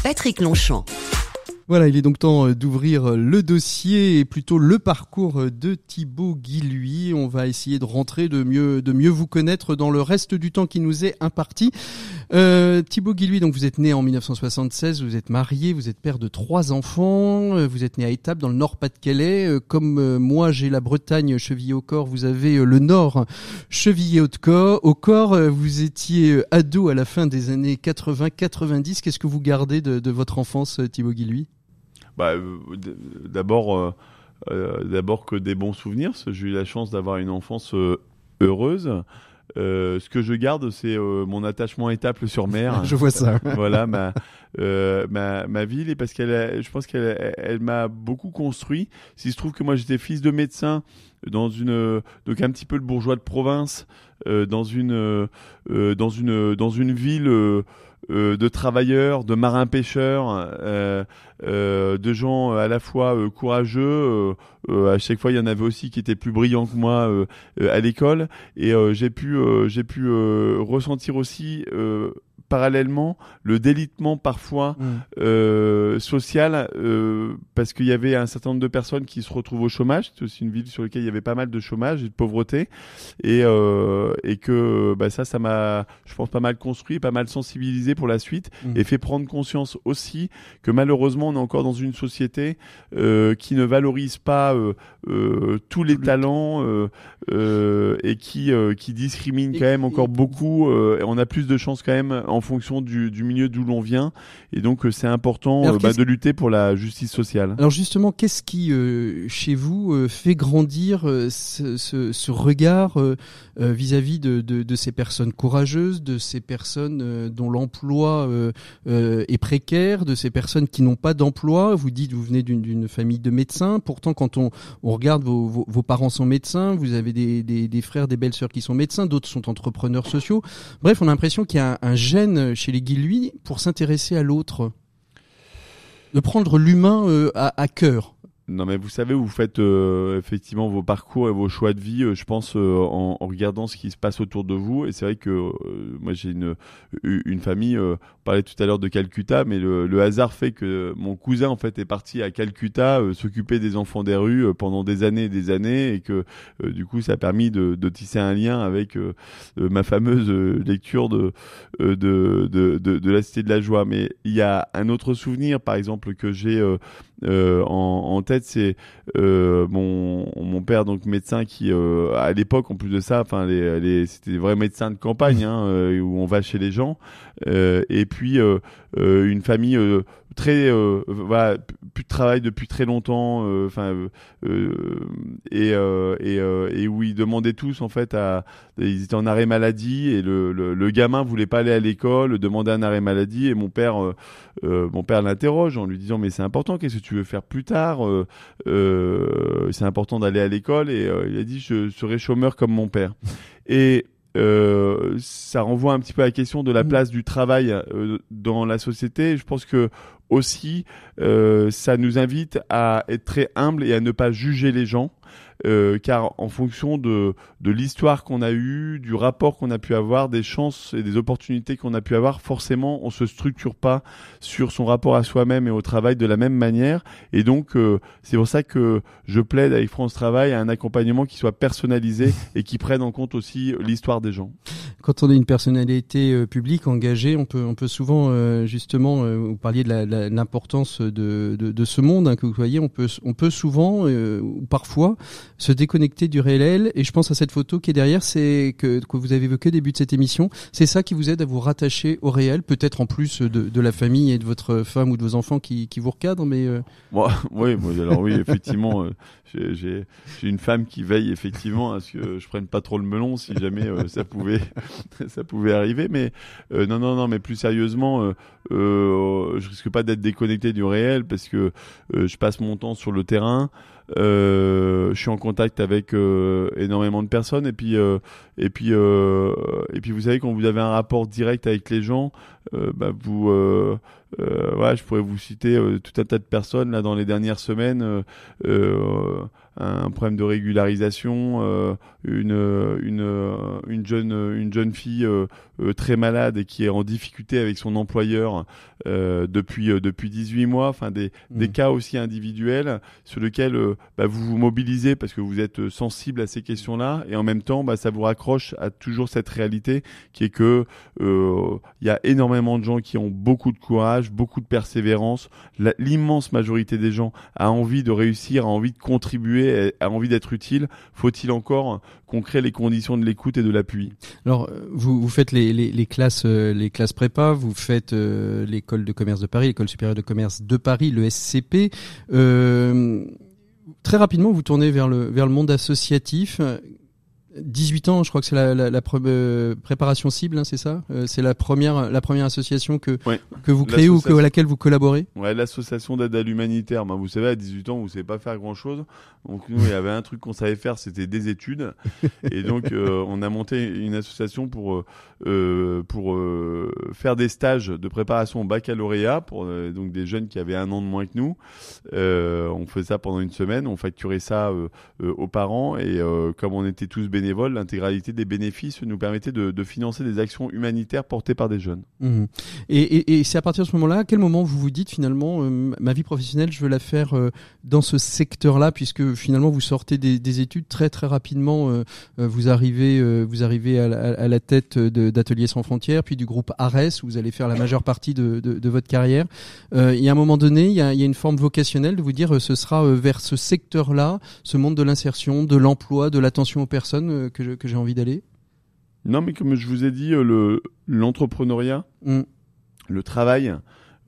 Patrick Longchamp. Voilà, il est donc temps euh, d'ouvrir euh, le dossier et plutôt le parcours euh, de Thibaut Guilhuy. On va essayer de rentrer, de mieux, de mieux vous connaître dans le reste du temps qui nous est imparti. Euh, Thibaut Guilhuy, donc vous êtes né en 1976, vous êtes marié, vous êtes père de trois enfants, vous êtes né à Étaples dans le Nord-Pas-de-Calais. Comme moi j'ai la Bretagne chevillée au corps, vous avez le Nord chevillé au corps. Vous étiez ado à la fin des années 80-90. Qu'est-ce que vous gardez de, votre enfance, Thibaut Guilhuy bah, euh, D'abord, euh, euh, d'abord que des bons souvenirs. J'ai eu la chance d'avoir une enfance heureuse. Euh, ce que je garde, c'est mon attachement étape sur mer. je vois ça. voilà ma, euh, ma, ma ville et parce qu'elle, je pense qu'elle, elle, m'a beaucoup construit. S'il se trouve que moi j'étais fils de médecin dans une, donc un petit peu le bourgeois de province, euh, dans une, dans une, dans une ville euh, de travailleurs, de marins-pêcheurs, euh, euh, de gens à la fois courageux. à chaque fois, il y en avait aussi qui étaient plus brillants que moi à l'école. Et j'ai pu, j'ai pu ressentir aussi parallèlement le délitement parfois mm. euh, social euh, parce qu'il y avait un certain nombre de personnes qui se retrouvent au chômage. C'est aussi une ville sur laquelle il y avait pas mal de chômage et de pauvreté et, euh, et que bah, ça, ça m'a, je pense, pas mal construit, pas mal sensibilisé pour la suite mm. et fait prendre conscience aussi que malheureusement on est encore dans une société qui ne valorise pas tous les talents et qui qui discrimine quand même encore beaucoup. et on a plus de chances quand même en fonction du, du milieu d'où l'on vient. Et donc, euh, c'est important euh, bah, de lutter pour la justice sociale. Alors justement, qu'est-ce qui, euh, chez vous, fait grandir ce, ce, ce, regard vis-à-vis de, de, de, ces personnes courageuses, de ces personnes dont l'emploi est précaire, de ces personnes qui n'ont pas d'emploi? Vous dites, vous venez d'une famille de médecins. Pourtant, quand on, on regarde, vos, vos, vos, parents sont médecins, vous avez des, des, des frères, des belles-sœurs qui sont médecins, d'autres sont entrepreneurs sociaux. Bref, on a l'impression qu'il y a un, un gène chez les Guilhuy pour s'intéresser à l'autre, de prendre l'humain euh, à cœur. Non, mais vous savez, vous faites euh, effectivement vos parcours et vos choix de vie, euh, je pense, euh, en, en, regardant ce qui se passe autour de vous. Et c'est vrai que moi, j'ai une, une famille, on parlait tout à l'heure de Calcutta, mais le, le, hasard fait que mon cousin, en fait, est parti à Calcutta s'occuper des enfants des rues pendant des années et des années. Et que, du coup, ça a permis de, de tisser un lien avec ma fameuse lecture de, de, de, de, de, la Cité de la Joie. Mais il y a un autre souvenir, par exemple, que j'ai en, en tête c'est euh, mon, mon père, donc médecin, qui euh, à l'époque, en plus de ça, enfin, les, les, c'était des vrais médecins de campagne hein, euh, où on va chez les gens. et puis une famille très voilà plus de travail depuis très longtemps enfin et, et, et où ils demandaient tous en fait à ils étaient en arrêt maladie et le, le, le gamin voulait pas aller à l'école demandait un arrêt maladie et mon père mon père l'interroge en lui disant mais c'est important qu'est-ce que tu veux faire plus tard euh, c'est important d'aller à l'école et euh, il a dit je serai chômeur comme mon père. Et euh, ça renvoie un petit peu à la question de la mm. place du travail dans la société. Je pense que aussi, ça nous invite à être très humble et à ne pas juger les gens. Euh, car en fonction de, de l'histoire qu'on a eue, du rapport qu'on a pu avoir, des chances et des opportunités qu'on a pu avoir, forcément, on se structure pas sur son rapport à soi-même et au travail de la même manière. Et donc, euh, c'est pour ça que je plaide avec France Travail à un accompagnement qui soit personnalisé et qui prenne en compte aussi l'histoire des gens. Quand on est une personnalité euh, publique engagée, on peut, on peut souvent justement, vous parliez de l'importance de, de, de, ce monde hein, que vous voyez, on peut, on peut souvent ou parfois se déconnecter du réel. Et je pense à cette photo qui est derrière, c'est que, que vous avez évoqué au début de cette émission. C'est ça qui vous aide à vous rattacher au réel, peut-être en plus de, de, la famille et de votre femme ou de vos enfants qui, qui vous recadrent. Mais euh... oui, moi, alors oui, effectivement, euh, j'ai une femme qui veille effectivement à ce que je prenne pas trop le melon si jamais euh, ça pouvait ça pouvait arriver. Mais euh, non, non, non, mais plus sérieusement, euh, je risque pas d'être déconnecté du réel parce que je passe mon temps sur le terrain. Euh, je suis en contact avec euh, énormément de personnes. Et puis euh, et puis et puis vous savez quand vous avez un rapport direct avec les gens, bah, vous voilà, je pourrais vous citer tout un tas de personnes là dans les dernières semaines un problème de régularisation, une, une, une jeune une jeune fille très malade et qui est en difficulté avec son employeur depuis depuis 18 mois, enfin des, mmh. des cas aussi individuels sur lesquels bah, vous vous mobilisez parce que vous êtes sensible à ces questions-là et en même temps bah, ça vous raccroche à toujours cette réalité qui est que il y a énormément de gens qui ont beaucoup de courage, beaucoup de persévérance. L'immense majorité des gens a envie de réussir, a envie de contribuer, a envie d'être utile. Faut-il encore qu'on crée les conditions de l'écoute et de l'appui? Alors, vous, vous faites les, classes, euh, les classes prépa, vous faites euh, l'école de commerce de Paris, l'école supérieure de commerce de Paris, le SCP. Euh, très rapidement, vous tournez vers le vers le monde associatif. 18 ans, je crois que c'est la, la, la euh, préparation cible, hein, c'est ça euh, C'est la première, la première association que, que vous créez ou que, à laquelle vous collaborez? Ouais, l'association d'aide à l'humanitaire. Ben, vous savez, à 18 ans, vous savez pas faire grand-chose. Donc nous, il y avait un truc qu'on savait faire, c'était des études. Et donc, euh, on a monté une association pour, pour faire des stages de préparation au baccalauréat pour donc des jeunes qui avaient un an de moins que nous. on faisait ça pendant une semaine, on facturait ça aux parents et comme on était tous bénévoles, l'intégralité des bénéfices nous permettait de, financer des actions humanitaires portées par des jeunes. Mmh. Et, c'est à partir de ce moment-là, à quel moment vous vous dites finalement, euh, ma vie professionnelle, je veux la faire euh, dans ce secteur-là, puisque finalement vous sortez des, études très très rapidement, euh, vous arrivez, vous arrivez à la, tête d'Ateliers sans frontières, puis du groupe Ares, où vous allez faire la majeure partie de, votre carrière. y a un moment donné, il y a une forme vocationnelle de vous dire, ce sera vers ce secteur-là, ce monde de l'insertion, de l'emploi, de l'attention aux personnes euh, que, j'ai envie d'aller Non, mais comme je vous ai dit, euh, le l'entrepreneuriat, mm. le travail,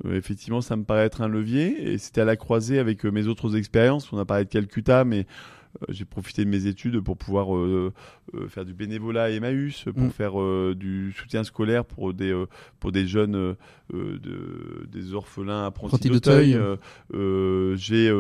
euh, effectivement, ça me paraît être un levier. Et c'était à la croisée avec mes autres expériences. On a parlé de Calcutta, mais j'ai profité de mes études pour pouvoir faire du bénévolat à Emmaüs, pour mm. faire du soutien scolaire pour des pour des jeunes de, des orphelins apprentis d'Auteuil. j'ai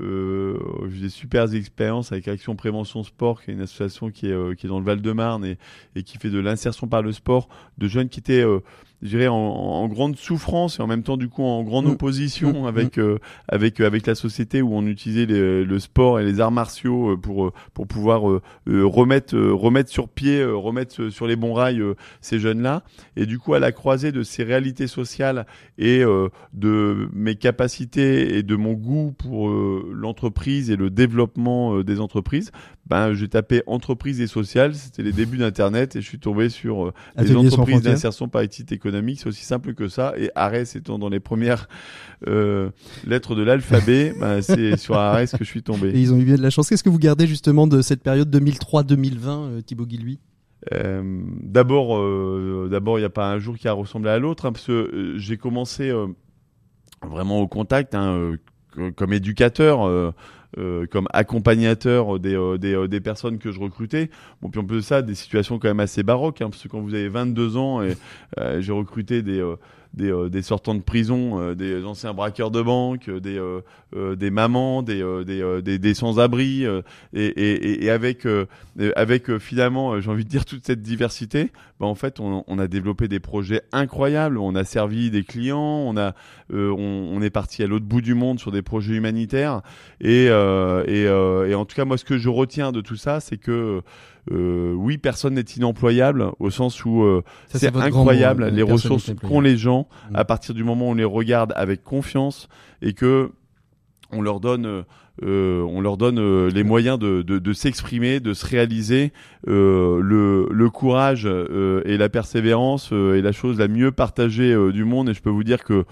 euh, des super expériences avec Action Prévention Sport, qui est une association qui est, euh, qui est dans le Val-de-Marne et, et, qui fait de l'insertion par le sport de jeunes qui étaient euh, je dirais en, en, grande souffrance et en même temps du coup en grande mm. opposition mm. avec mm. avec avec la société où on utilisait le sport et les arts martiaux pour pour pouvoir remettre remettre sur pied remettre sur les bons rails ces jeunes là et du coup à la croisée de ces réalités sociales et de mes capacités et de mon goût pour l'entreprise et le développement euh, des entreprises, ben, j'ai tapé entreprise et sociale, c'était les débuts d'Internet et je suis tombé sur euh, les entreprises d'insertion par équité économique, c'est aussi simple que ça. Et Ares étant dans les premières euh, lettres de l'alphabet, ben, c'est sur Ares que je suis tombé. Et ils ont eu bien de la chance. Qu'est-ce que vous gardez justement de cette période 2003-2020, Thibaut Guilhuy d'abord, d'abord, il n'y a pas un jour qui a ressemblé à l'autre, hein, parce que j'ai commencé vraiment au contact, hein, comme éducateur, euh, euh, comme accompagnateur des, euh, des, des, personnes que je recrutais. Bon, puis plus de ça, des situations quand même assez baroques, hein, parce que quand vous avez 22 ans et j'ai recruté des des, euh, des sortants de prison, euh, des anciens braqueurs de banque, euh, des, des mamans, des, des, des, sans-abri, et, et, et, avec, avec finalement, j'ai envie de dire, toute cette diversité, bah, en fait, on, on, a développé des projets incroyables, on a servi des clients, on, a, on, on, est parti à l'autre bout du monde sur des projets humanitaires, et, et, et en tout cas, moi, ce que je retiens de tout ça, c'est que euh, oui, personne n'est inemployable au sens où euh, c'est incroyable les ressources qu'ont les gens à partir du moment où on les regarde avec confiance et que on leur donne euh, on leur donne les moyens de, de, de s'exprimer, de se réaliser. le, le courage et la persévérance est la chose la mieux partagée du monde. Et je peux vous dire que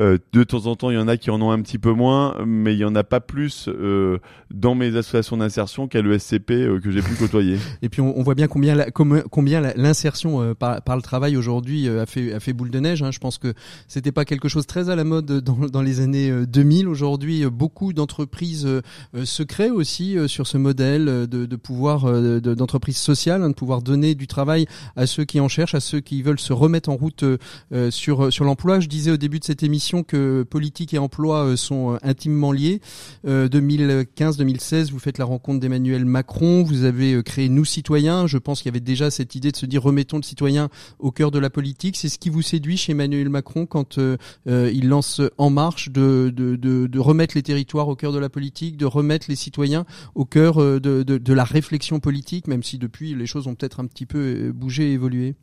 euh, de temps en temps, il y en a qui en ont un petit peu moins, mais il y en a pas plus euh, dans mes associations d'insertion qu'à l'ESCP euh, que j'ai pu côtoyer. Et puis on, voit bien combien la, combien l'insertion par, par, le travail aujourd'hui a fait a fait boule de neige. Hein. Je pense que c'était pas quelque chose très à la mode dans, dans les années 2000. Aujourd'hui, beaucoup d'entreprises se créent aussi sur ce modèle de, de pouvoir d'entreprise sociale, hein, de pouvoir donner du travail à ceux qui en cherchent, à ceux qui veulent se remettre en route sur sur l'emploi. Je disais au début de cette émission que politique et emploi sont intimement liés. 2015-2016, vous faites la rencontre d'Emmanuel Macron. Vous avez créé Nous Citoyens. Je pense qu'il y avait déjà cette idée de se dire remettons le citoyen au cœur de la politique. C'est ce qui vous séduit chez Emmanuel Macron quand il lance En Marche de, remettre les territoires au cœur de la politique, de remettre les citoyens au cœur de, de, de la réflexion politique, même si depuis les choses ont peut-être un petit peu bougé et évolué.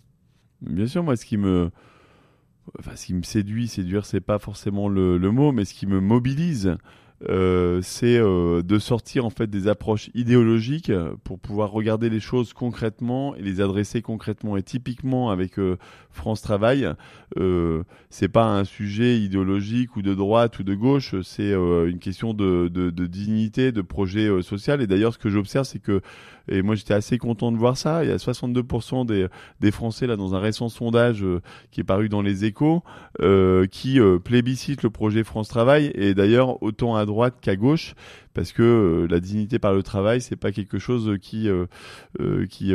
Bien sûr, moi, ce qui me, enfin, ce qui me séduit, séduire, c'est pas forcément le, le, mot, mais ce qui me mobilise, euh, c'est euh, de sortir en fait des approches idéologiques pour pouvoir regarder les choses concrètement et les adresser concrètement. Et typiquement avec euh, France Travail, euh, c'est pas un sujet idéologique ou de droite ou de gauche, c'est une question de, de, de, dignité, de projet social. Et d'ailleurs, ce que j'observe, c'est que et moi j'étais assez content de voir ça. Il y a 62% des, Français là dans un récent sondage qui est paru dans les Échos qui plébiscitent le projet France Travail. Et d'ailleurs, autant à droite qu'à gauche parce que euh, la dignité par le travail c'est pas quelque chose qui euh, euh, qui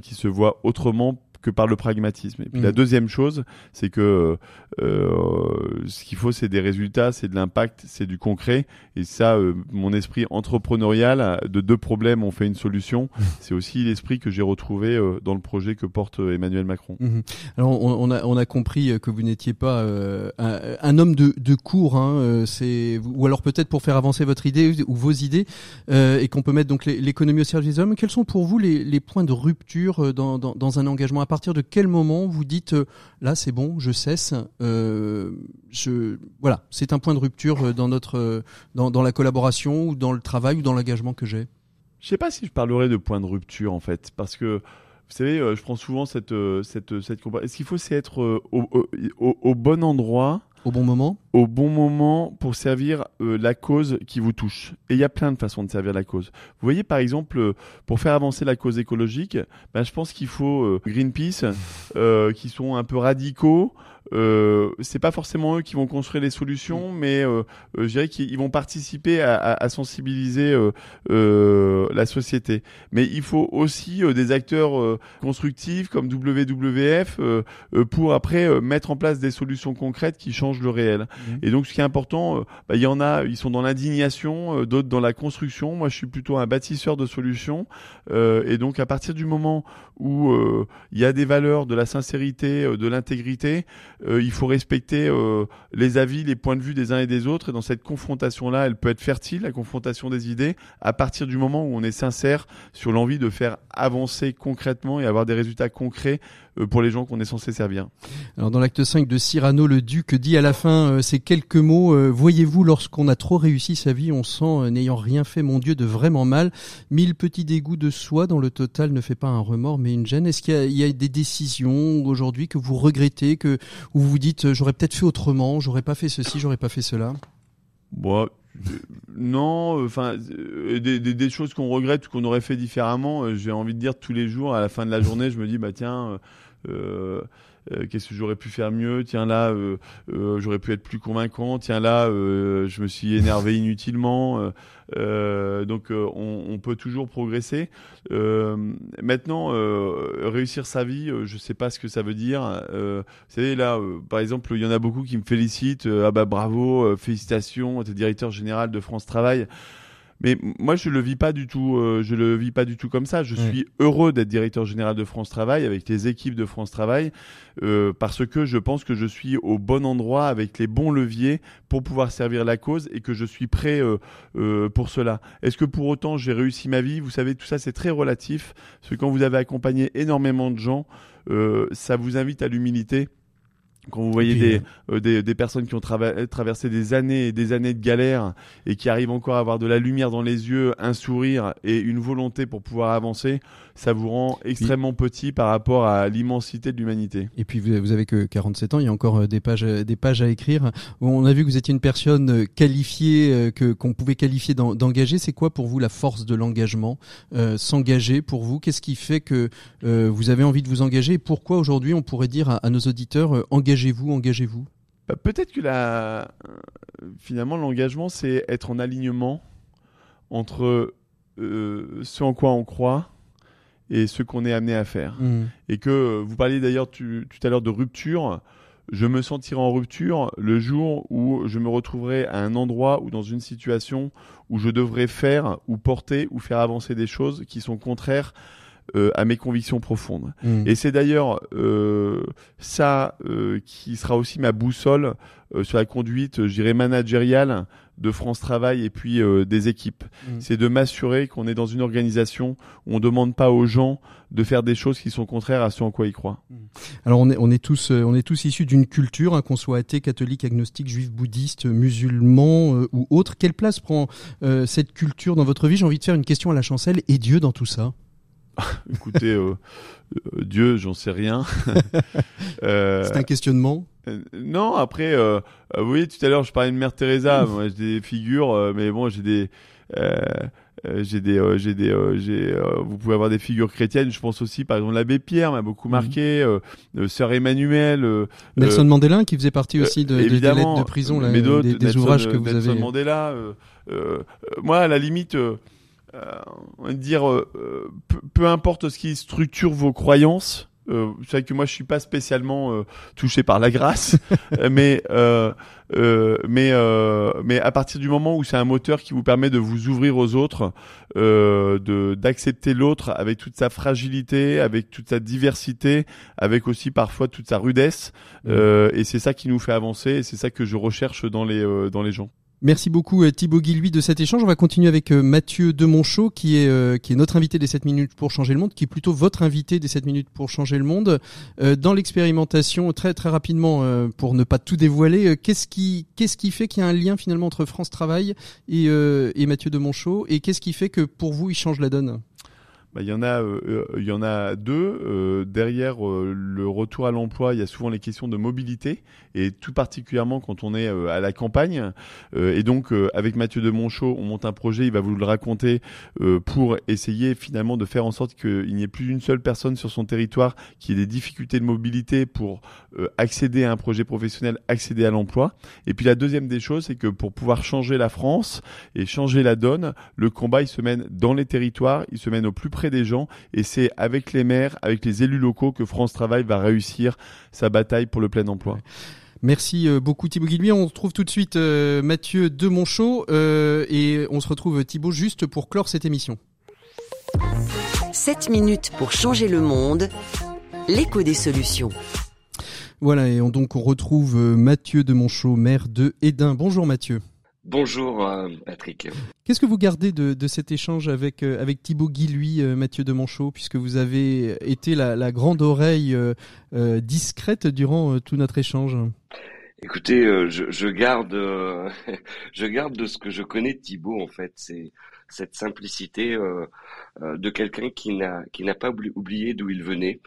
qui se voit autrement que par le pragmatisme. Et puis la mm. deuxième chose, c'est que euh, ce qu'il faut, c'est des résultats, c'est de l'impact, c'est du concret. Et ça, euh, mon esprit entrepreneurial, de deux problèmes, on fait une solution. Mm. c'est aussi l'esprit que j'ai retrouvé euh, dans le projet que porte Emmanuel Macron. Mm-hmm. Alors, on, a, on a compris que vous n'étiez pas un, un, homme de, de cours, hein, c'est ou alors peut-être pour faire avancer votre idée ou vos idées, et qu'on peut mettre donc l'économie au service des hommes. Quels sont pour vous les, les points de rupture dans, dans, dans un engagement à partir de quel moment vous dites euh, là c'est bon, je cesse, euh, je voilà, c'est un point de rupture euh, dans notre dans, dans la collaboration ou dans le travail ou dans l'engagement que j'ai? Je sais pas si je parlerai de point de rupture en fait, parce que vous savez, je prends souvent cette cette cette. Est-ce qu'il faut c'est être au, au, bon endroit au bon moment? Au bon moment pour servir euh, la cause qui vous touche. Et il y a plein de façons de servir la cause. Vous voyez, par exemple, euh, pour faire avancer la cause écologique, ben, je pense qu'il faut euh, Greenpeace, qui sont un peu radicaux, euh, c'est pas forcément eux qui vont construire les solutions, mm. mais euh, euh, je dirais qu'ils vont participer à, à, à sensibiliser euh, euh la société. Mais il faut aussi des acteurs constructifs comme WWF pour après mettre en place des solutions concrètes qui changent le réel. Mm. Et donc, ce qui est important, bah, il y en a, ils sont dans l'indignation, d'autres dans la construction. Moi, je suis plutôt un bâtisseur de solutions. et donc, à partir du moment où il y a des valeurs, de la sincérité, de l'intégrité, euh, il faut respecter euh, les avis, les points de vue des uns et des autres. Et dans cette confrontation-là, elle peut être fertile, la confrontation des idées, à partir du moment où on est sincère sur l'envie de faire avancer concrètement et avoir des résultats concrets euh, pour les gens qu'on est censé servir. Alors dans l'acte 5 de Cyrano, le duc dit à la fin ces quelques mots, voyez-vous, lorsqu'on a trop réussi sa vie, on sent, n'ayant rien fait, mon Dieu, de vraiment mal, mille petits dégoûts de soi dans le total ne fait pas un remords mais une gêne. Est-ce qu'il y, y, a des décisions aujourd'hui que vous regrettez, que où vous dites euh, j'aurais peut-être fait autrement, j'aurais pas fait ceci, j'aurais pas fait cela. Bon, euh, non, enfin, euh, des, choses qu'on regrette ou qu'on aurait fait différemment, j'ai envie de dire tous les jours, à la fin de la journée, je me dis, bah tiens, euh, euh, qu'est-ce que j'aurais pu faire mieux? Tiens là, euh, euh, j'aurais pu être plus convaincant. Tiens là, je me suis énervé inutilement. donc on, on, peut toujours progresser. maintenant, réussir sa vie, je sais pas ce que ça veut dire. vous savez là, par exemple, il y en a beaucoup qui me félicitent. ah bah bravo, félicitations, t'es directeur général de France Travail. Mais moi, je le vis pas du tout. Euh, je le vis pas du tout comme ça. Je suis heureux d'être directeur général de France Travail avec les équipes de France Travail euh, parce que je pense que je suis au bon endroit avec les bons leviers pour pouvoir servir la cause et que je suis prêt euh, euh pour cela. Est-ce que pour autant j'ai réussi ma vie? Vous savez, tout ça c'est très relatif. Parce que quand vous avez accompagné énormément de gens, euh, ça vous invite à l'humilité quand vous voyez des, euh, des, des, personnes qui ont traversé des années et des années de galère et qui arrivent encore à avoir de la lumière dans les yeux, un sourire et une volonté pour pouvoir avancer, ça vous rend extrêmement petit par rapport à l'immensité de l'humanité. Et puis vous, vous avez que 47 ans, il y a encore euh, des pages, euh, des pages à écrire. On a vu que vous étiez une personne qualifiée, que qu'on pouvait qualifier d'engagée. C'est quoi pour vous la force de l'engagement euh, S'engager pour vous, qu'est-ce qui fait que euh, vous avez envie de vous engager? Et pourquoi aujourd'hui on pourrait dire à, à nos auditeurs engagez-vous, engagez-vous? Bah, Peut-être que la... finalement l'engagement c'est être en alignement entre euh, ce en quoi on croit et ce qu'on est amené à faire. Mmh. Et que vous parliez d'ailleurs tout à l'heure de rupture. je me sentirai en rupture le jour où je me retrouverai à un endroit ou dans une situation où je devrais faire ou porter ou faire avancer des choses qui sont contraires euh, à mes convictions profondes. Mmh. Et c'est d'ailleurs euh, ça euh, qui sera aussi ma boussole euh, sur la conduite, je dirais, managériale de France Travail et puis euh, des équipes. Mmh. C'est de m'assurer qu'on est dans une organisation où on ne demande pas aux gens de faire des choses qui sont contraires à ce en quoi ils croient. Mmh. Alors on est, on est tous, on est tous issus d'une culture, hein, qu'on soit athée, catholique, agnostique, juif, bouddhiste, musulman ou autre. Quelle place prend cette culture dans votre vie? J'ai envie de faire une question à la chancelle. Et Dieu dans tout ça? Écoutez, euh, euh, Dieu, j'en sais rien. euh, C'est un questionnement? Non, après, vous voyez, tout à l'heure, je parlais de Mère Teresa. Moi, j'ai des figures, mais bon, j'ai des. j'ai des, j'ai des, j'ai. vous pouvez avoir des figures chrétiennes. Je pense aussi, par exemple, l'abbé Pierre m'a beaucoup mhm. marqué. Sœur Emmanuel. Nelson Mandela, qui faisait partie aussi de, évidemment, de, de prison, là, mais des, des ouvrages que vous Nelson avez. Mandela. moi, à la limite. Euh, on va dire, euh, peu, importe ce qui structure vos croyances. Euh, vous savez que moi je suis pas spécialement euh, touché par la grâce, mais euh, mais mais à partir du moment où c'est un moteur qui vous permet de vous ouvrir aux autres, de d'accepter l'autre avec toute sa fragilité, avec toute sa diversité, avec aussi parfois toute sa rudesse, mmh. et c'est ça qui nous fait avancer, et c'est ça que je recherche dans les dans les gens. Merci beaucoup euh, Thibaut Guilhuy de cet échange. On va continuer avec euh, Mathieu Demonchot qui est euh, qui est notre invité des 7 minutes pour changer le monde, qui est plutôt votre invité des 7 minutes pour changer le monde. dans l'expérimentation, très très rapidement pour ne pas tout dévoiler, qu'est-ce qui fait qu'il y a un lien finalement entre France Travail et, et Mathieu Demonchot et qu'est-ce qui fait que pour vous il change la donne? Bah, il y en a, euh, euh, il y en a deux. Euh, derrière le retour à l'emploi, il y a souvent les questions de mobilité et tout particulièrement quand on est à la campagne. et donc avec Mathieu de Monchot, on monte un projet. Il va vous le raconter pour essayer finalement de faire en sorte qu'il n'y ait plus une seule personne sur son territoire qui ait des difficultés de mobilité pour accéder à un projet professionnel, accéder à l'emploi. Et puis la deuxième des choses, c'est que pour pouvoir changer la France et changer la donne, le combat il se mène dans les territoires, il se mène au plus près des gens et c'est avec les maires, avec les élus locaux que France Travail va réussir sa bataille pour le plein emploi. Merci euh, beaucoup Thibaut Guilhuy. On retrouve tout de suite euh, Mathieu Demonchot euh, et on se retrouve Thibaut juste pour clore cette émission. 7 minutes pour changer le monde, l'écho des solutions. Voilà, et on, donc on retrouve Mathieu Demonchot, maire de Edin. Bonjour Mathieu. Bonjour euh, Patrick. Qu'est-ce que vous gardez de, cet échange avec, euh, avec Thibaut Guilhuy, euh, Mathieu de Manchot, puisque vous avez été la, grande oreille discrète durant tout notre échange? Écoutez, je, garde, je garde de ce que je connais de Thibaut en fait, c'est cette simplicité de quelqu'un qui n'a qui n'a pas oublié d'où il venait,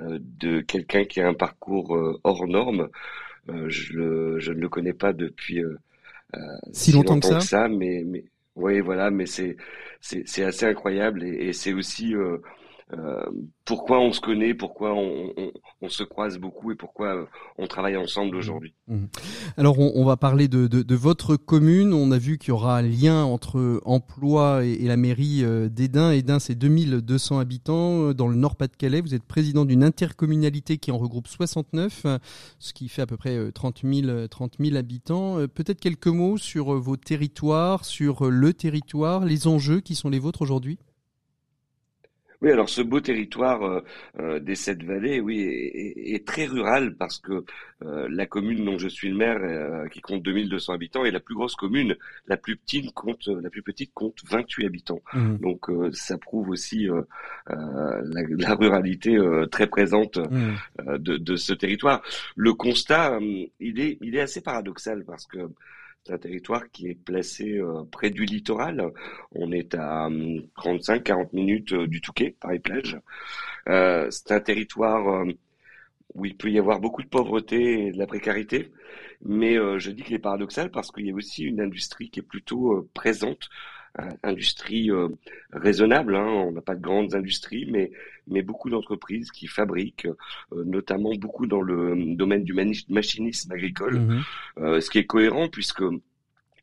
de quelqu'un qui a un parcours hors norme. je, je ne le connais pas depuis euh, si, longtemps, que ça, mais, mais oui, voilà, mais c'est c'est assez incroyable et, et c'est aussi euh, pourquoi on se connaît, pourquoi on, on, on, se croise beaucoup et pourquoi euh, on travaille ensemble mmh. aujourd'hui. Mmh. Alors on, on, va parler de, de, de, votre commune. On a vu qu'il y aura un lien entre emploi et, et la mairie euh, d'Edin. Edin, c'est 2200 habitants dans le Nord-Pas-de-Calais. Vous êtes président d'une intercommunalité qui en regroupe 69, ce qui fait à peu près 30 000, 30 000 habitants. Peut-être quelques mots sur vos territoires, sur le territoire, les enjeux qui sont les vôtres aujourd'hui? Oui, alors ce beau territoire euh, euh, des Sept Vallées, oui, est, très rural parce que euh, la commune dont je suis le maire, qui compte 2200 habitants, est la plus grosse commune. La plus petite compte, la plus petite compte 28 habitants. Mmh. Donc ça prouve aussi la, ruralité très présente mmh. de, de, ce territoire. Le constat, il est, il est assez paradoxal parce que c'est un territoire qui est placé euh, près du littoral. On est à 35-40 hum, minutes euh, du Touquet, Paris-Plage. Euh, c'est un territoire où il peut y avoir beaucoup de pauvreté et de la précarité. Mais je dis qu'il est paradoxal parce qu'il y a aussi une industrie qui est plutôt présente industrie euh, raisonnable. Hein. On n'a pas de grandes industries, mais, mais beaucoup d'entreprises qui fabriquent, euh, notamment beaucoup dans le domaine du machinisme agricole, mmh euh, ce qui est cohérent puisque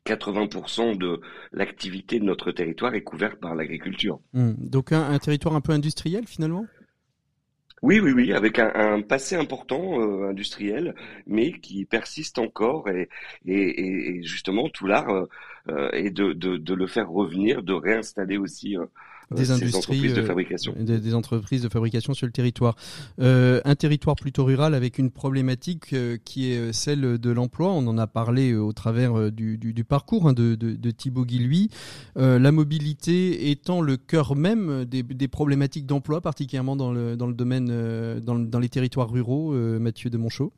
80% de l'activité de notre territoire est couverte par l'agriculture. Mmh. Donc un, territoire un peu industriel finalement? Oui, oui, oui, avec un, passé important industriel, mais qui persiste encore et, et, justement tout l'art est de, de, de, le faire revenir, de réinstaller aussi des industries, entreprises de euh, fabrication. Des, entreprises de fabrication sur le territoire. Euh, un territoire plutôt rural avec une problématique euh, qui est celle de l'emploi. On en a parlé au travers du, du, parcours hein, de, de, de, Thibaut Guilhuy. la mobilité étant le cœur même des, des problématiques d'emploi, particulièrement dans le, dans le domaine, dans, dans les territoires ruraux, Mathieu de Monchaux.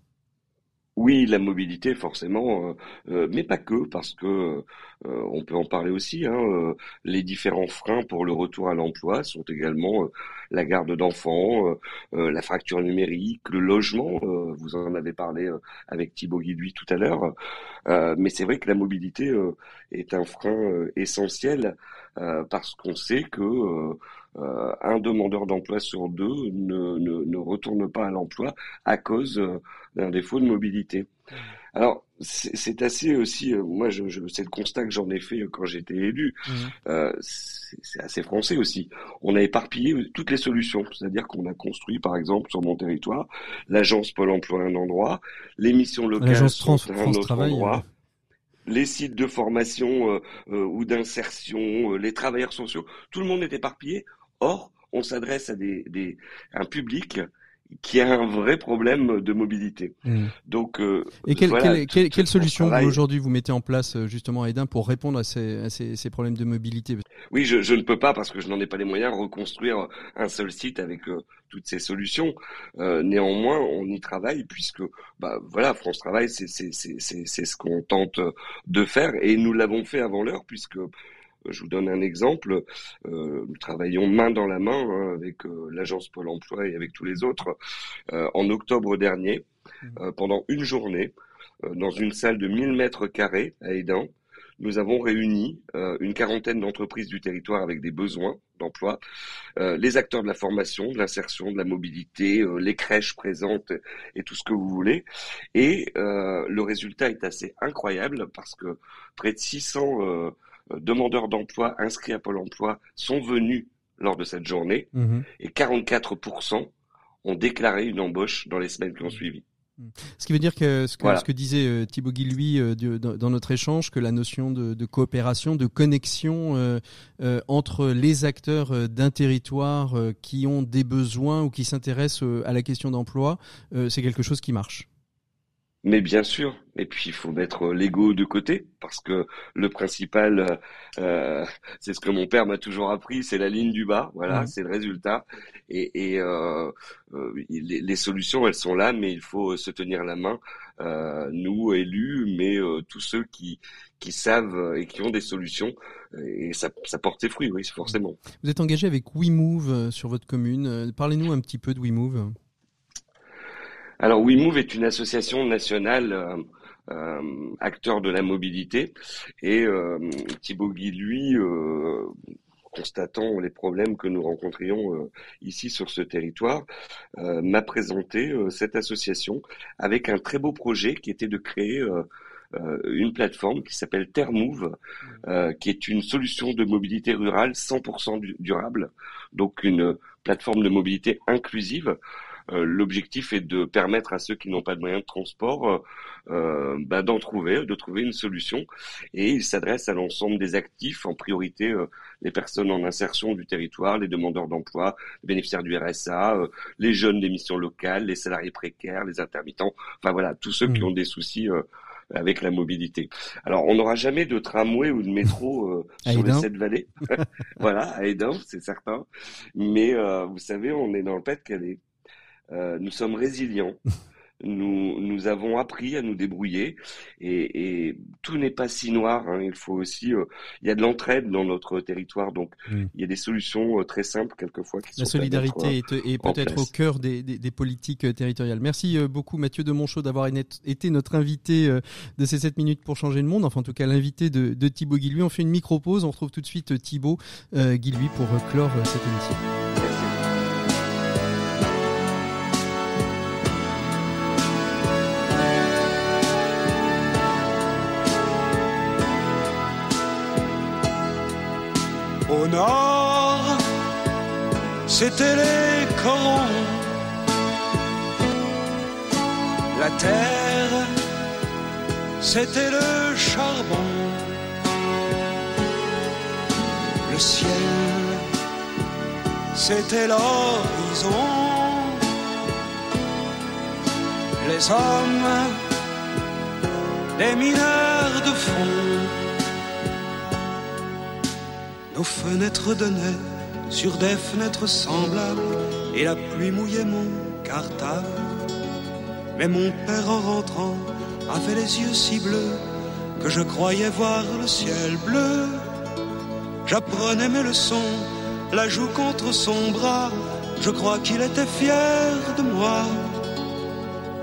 Oui, la mobilité forcément, euh, euh, mais pas que, parce que euh, on peut en parler aussi. Hein, les différents freins pour le retour à l'emploi sont également la garde d'enfants, la fracture numérique, le logement. vous en avez parlé avec Thibaut Guiduy tout à l'heure, mais c'est vrai que la mobilité est un frein essentiel parce qu'on sait que euh, un demandeur d'emploi sur deux ne, ne, ne, retourne pas à l'emploi à cause euh, d'un défaut de mobilité. Alors, c'est assez aussi, euh, moi, je, je c'est le constat que j'en ai fait quand j'étais élu. Mmh. Euh, c'est assez français aussi. On a éparpillé toutes les solutions, c'est-à-dire qu'on a construit, par exemple, sur mon territoire, l'agence Pôle Emploi à un endroit, les missions locales sont à un autre endroit les sites de formation euh, ou d'insertion, les travailleurs sociaux, tout le monde est éparpillé. Or, on s'adresse à des, des, un public qui a un vrai problème de mobilité. Mmh. Donc, euh, et quelle, quelle, quelle, solution aujourd'hui vous mettez en place euh, justement à Edin pour répondre à ces, à ces, ces problèmes de mobilité? Oui, je, je, ne peux pas parce que je n'en ai pas les moyens reconstruire un seul site avec euh, toutes ces solutions. Euh, néanmoins, on y travaille puisque bah voilà, France Travail, c'est ce qu'on tente de faire et nous l'avons fait avant l'heure puisque je vous donne un exemple. Euh, nous travaillons main dans la main hein, avec euh, l'agence Pôle Emploi et avec tous les autres. Euh, en octobre dernier, mmh. pendant une journée, dans une salle de 1000 mètres carrés à Édin, nous avons réuni une quarantaine d'entreprises du territoire avec des besoins d'emploi, les acteurs de la formation, de l'insertion, de la mobilité, les crèches présentes et tout ce que vous voulez. Et le résultat est assez incroyable parce que près de 600 euh, demandeurs d'emploi inscrits à Pôle emploi sont venus lors de cette journée mhm. et 44% ont déclaré une embauche dans les semaines qui ont suivi. Mhm. Ce qui veut dire que ce que, ce que disait euh, Thibaut Guilhuy euh, dans notre échange, que la notion de, de coopération, de connexion euh, entre les acteurs d'un territoire qui ont des besoins ou qui s'intéressent à la question d'emploi, c'est quelque chose qui marche. Mais bien sûr, et puis il faut mettre l'ego de côté parce que le principal, euh, c'est ce que mon père m'a toujours appris, c'est la ligne du bas. Voilà, c'est le résultat. Et, et euh, euh les, les, solutions, elles sont là, mais il faut se tenir la main. Euh, nous élus, mais euh, tous ceux qui qui savent et qui ont des solutions, et ça, ça porte ses fruits, oui, forcément. Vous êtes engagé avec WeMove sur votre commune. Parlez-nous un petit peu de WeMove. Alors WeMove est une association nationale euh, euh, acteur de la mobilité. Et euh, Thibaut Guy, lui, euh, constatant les problèmes que nous rencontrions ici sur ce territoire, m'a présenté cette association avec un très beau projet qui était de créer une plateforme qui s'appelle Termove, qui est une solution de mobilité rurale 100% durable, donc une plateforme de mobilité inclusive euh, l'objectif est de permettre à ceux qui n'ont pas de moyens de transport euh, euh, bah, d'en trouver, de trouver une solution. Et il s'adresse à l'ensemble des actifs, en priorité les personnes en insertion du territoire, les demandeurs d'emploi, les bénéficiaires du RSA, les jeunes des missions locales, les salariés précaires, les intermittents, enfin voilà, tous ceux qui mmh. ont des soucis avec la mobilité. Alors, on n'aura jamais de tramway ou de métro sur les sept vallées. voilà, à Edin, c'est certain. Mais vous savez, on est dans le Pas-de-Calais. Euh, nous sommes résilients. nous, nous avons appris à nous débrouiller et, et tout n'est pas si noir. Hein. Il faut aussi, euh, il y a de l'entraide dans notre territoire, donc il y a des solutions euh, très simples quelquefois. Qui La solidarité est, est peut-être au cœur des, des, des, politiques territoriales. Merci beaucoup Mathieu de Monchaux d'avoir été notre invité de ces 7 minutes pour changer le monde. Enfin en tout cas l'invité de, de Thibaut Guilhuy. On fait une micro pause. On retrouve tout de suite Thibaut Guilhuy pour clore cette émission. Au nord, c'était les corons La terre, c'était le charbon. Le ciel, c'était l'horizon. Les hommes, les mineurs de fond. Nos fenêtres donnaient sur des fenêtres semblables et la pluie mouillait mon cartable. Mais mon père en rentrant avait les yeux si bleus que je croyais voir le ciel bleu. J'apprenais mes leçons, la joue contre son bras. Je crois qu'il était fier de moi.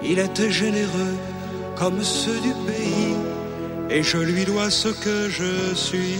Il était généreux comme ceux du pays, et je lui dois ce que je suis.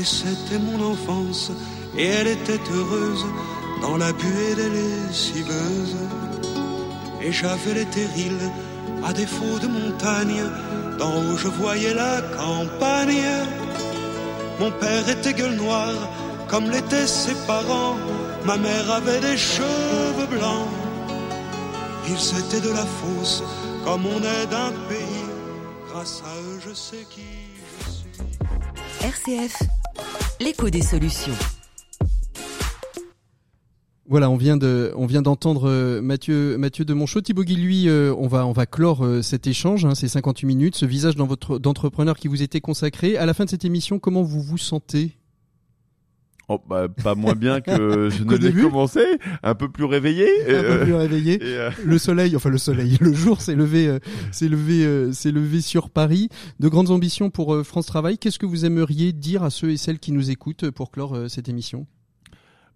Et c'était mon enfance, et elle était heureuse dans la buée des lessiveuses. Et j'avais les terrils, à défaut de montagne, d'en haut je voyais la campagne. Mon père était gueule noire, comme l'étaient ses parents. Ma mère avait des cheveux blancs. Ils étaient de la fosse, comme on est d'un pays. Grâce à eux, je sais qui je suis. RCF, l'écho des solutions. Voilà, on vient d'entendre euh, Mathieu, de Monchot. Thibaut Guy, lui, euh, on va, on va clore euh, cet échange, hein, ces 58 minutes, ce visage d'entrepreneur qui vous était consacré. À la fin de cette émission, comment vous vous sentez? Oh, bah, pas moins bien que je ne l'ai commencé, un peu plus réveillé. Un peu euh, plus réveillé. euh, Le soleil, enfin le soleil, le jour s'est levé, euh, s'est levé, s'est levé sur Paris. De grandes ambitions pour France Travail. Qu'est-ce que vous aimeriez dire à ceux et celles qui nous écoutent pour clore cette émission?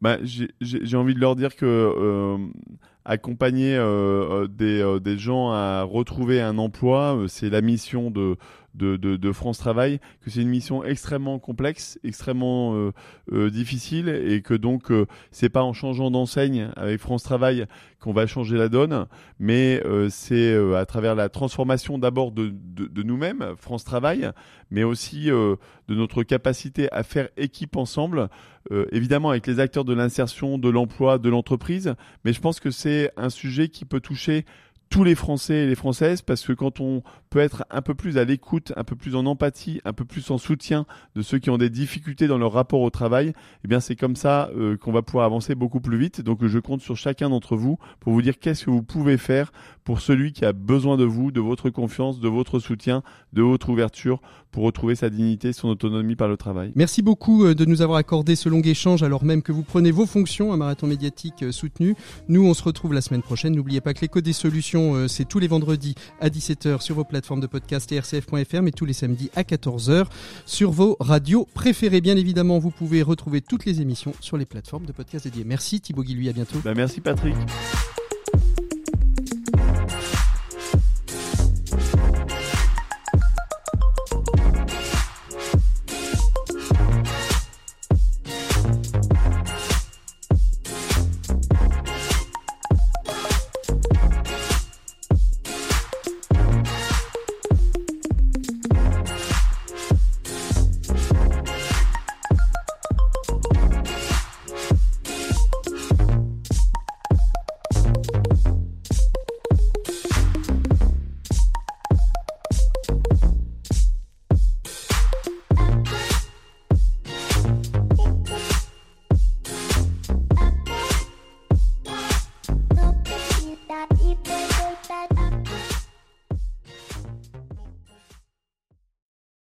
Bah, j'ai envie de leur dire que euh, accompagner des, euh, des gens à retrouver un emploi, c'est la mission de, de, de, de France Travail, que c'est une mission extrêmement complexe, extrêmement euh, euh, difficile, et que donc euh, c'est pas en changeant d'enseigne avec France Travail qu'on va changer la donne, mais euh, c'est euh, à travers la transformation d'abord de, de, de nous-mêmes, France Travail, mais aussi de notre capacité à faire équipe ensemble, évidemment avec les acteurs de l'insertion, de l'emploi, de l'entreprise, mais je pense que c'est un sujet qui peut toucher tous les Français et les Françaises parce que quand on peut être un peu plus à l'écoute, un peu plus en empathie, un peu plus en soutien de ceux qui ont des difficultés dans leur rapport au travail, eh bien c'est comme ça euh, qu'on va pouvoir avancer beaucoup plus vite. Donc je compte sur chacun d'entre vous pour vous dire qu'est-ce que vous pouvez faire pour celui qui a besoin de vous, de votre confiance, de votre soutien, de votre ouverture pour retrouver sa dignité, son autonomie par le travail. Merci beaucoup euh, de nous avoir accordé ce long échange alors même que vous prenez vos fonctions, un marathon médiatique euh, soutenu. Nous, on se retrouve la semaine prochaine. N'oubliez pas que l'écho des solutions, euh, c'est tous les vendredis à 17h sur vos plateformes de podcast et rcf.fr, mais tous les samedis à 14h sur vos radios préférées. Bien évidemment, vous pouvez retrouver toutes les émissions sur les plateformes de podcast dédiées. Merci Thibaut Guilluy, à bientôt. Bah, merci Patrick.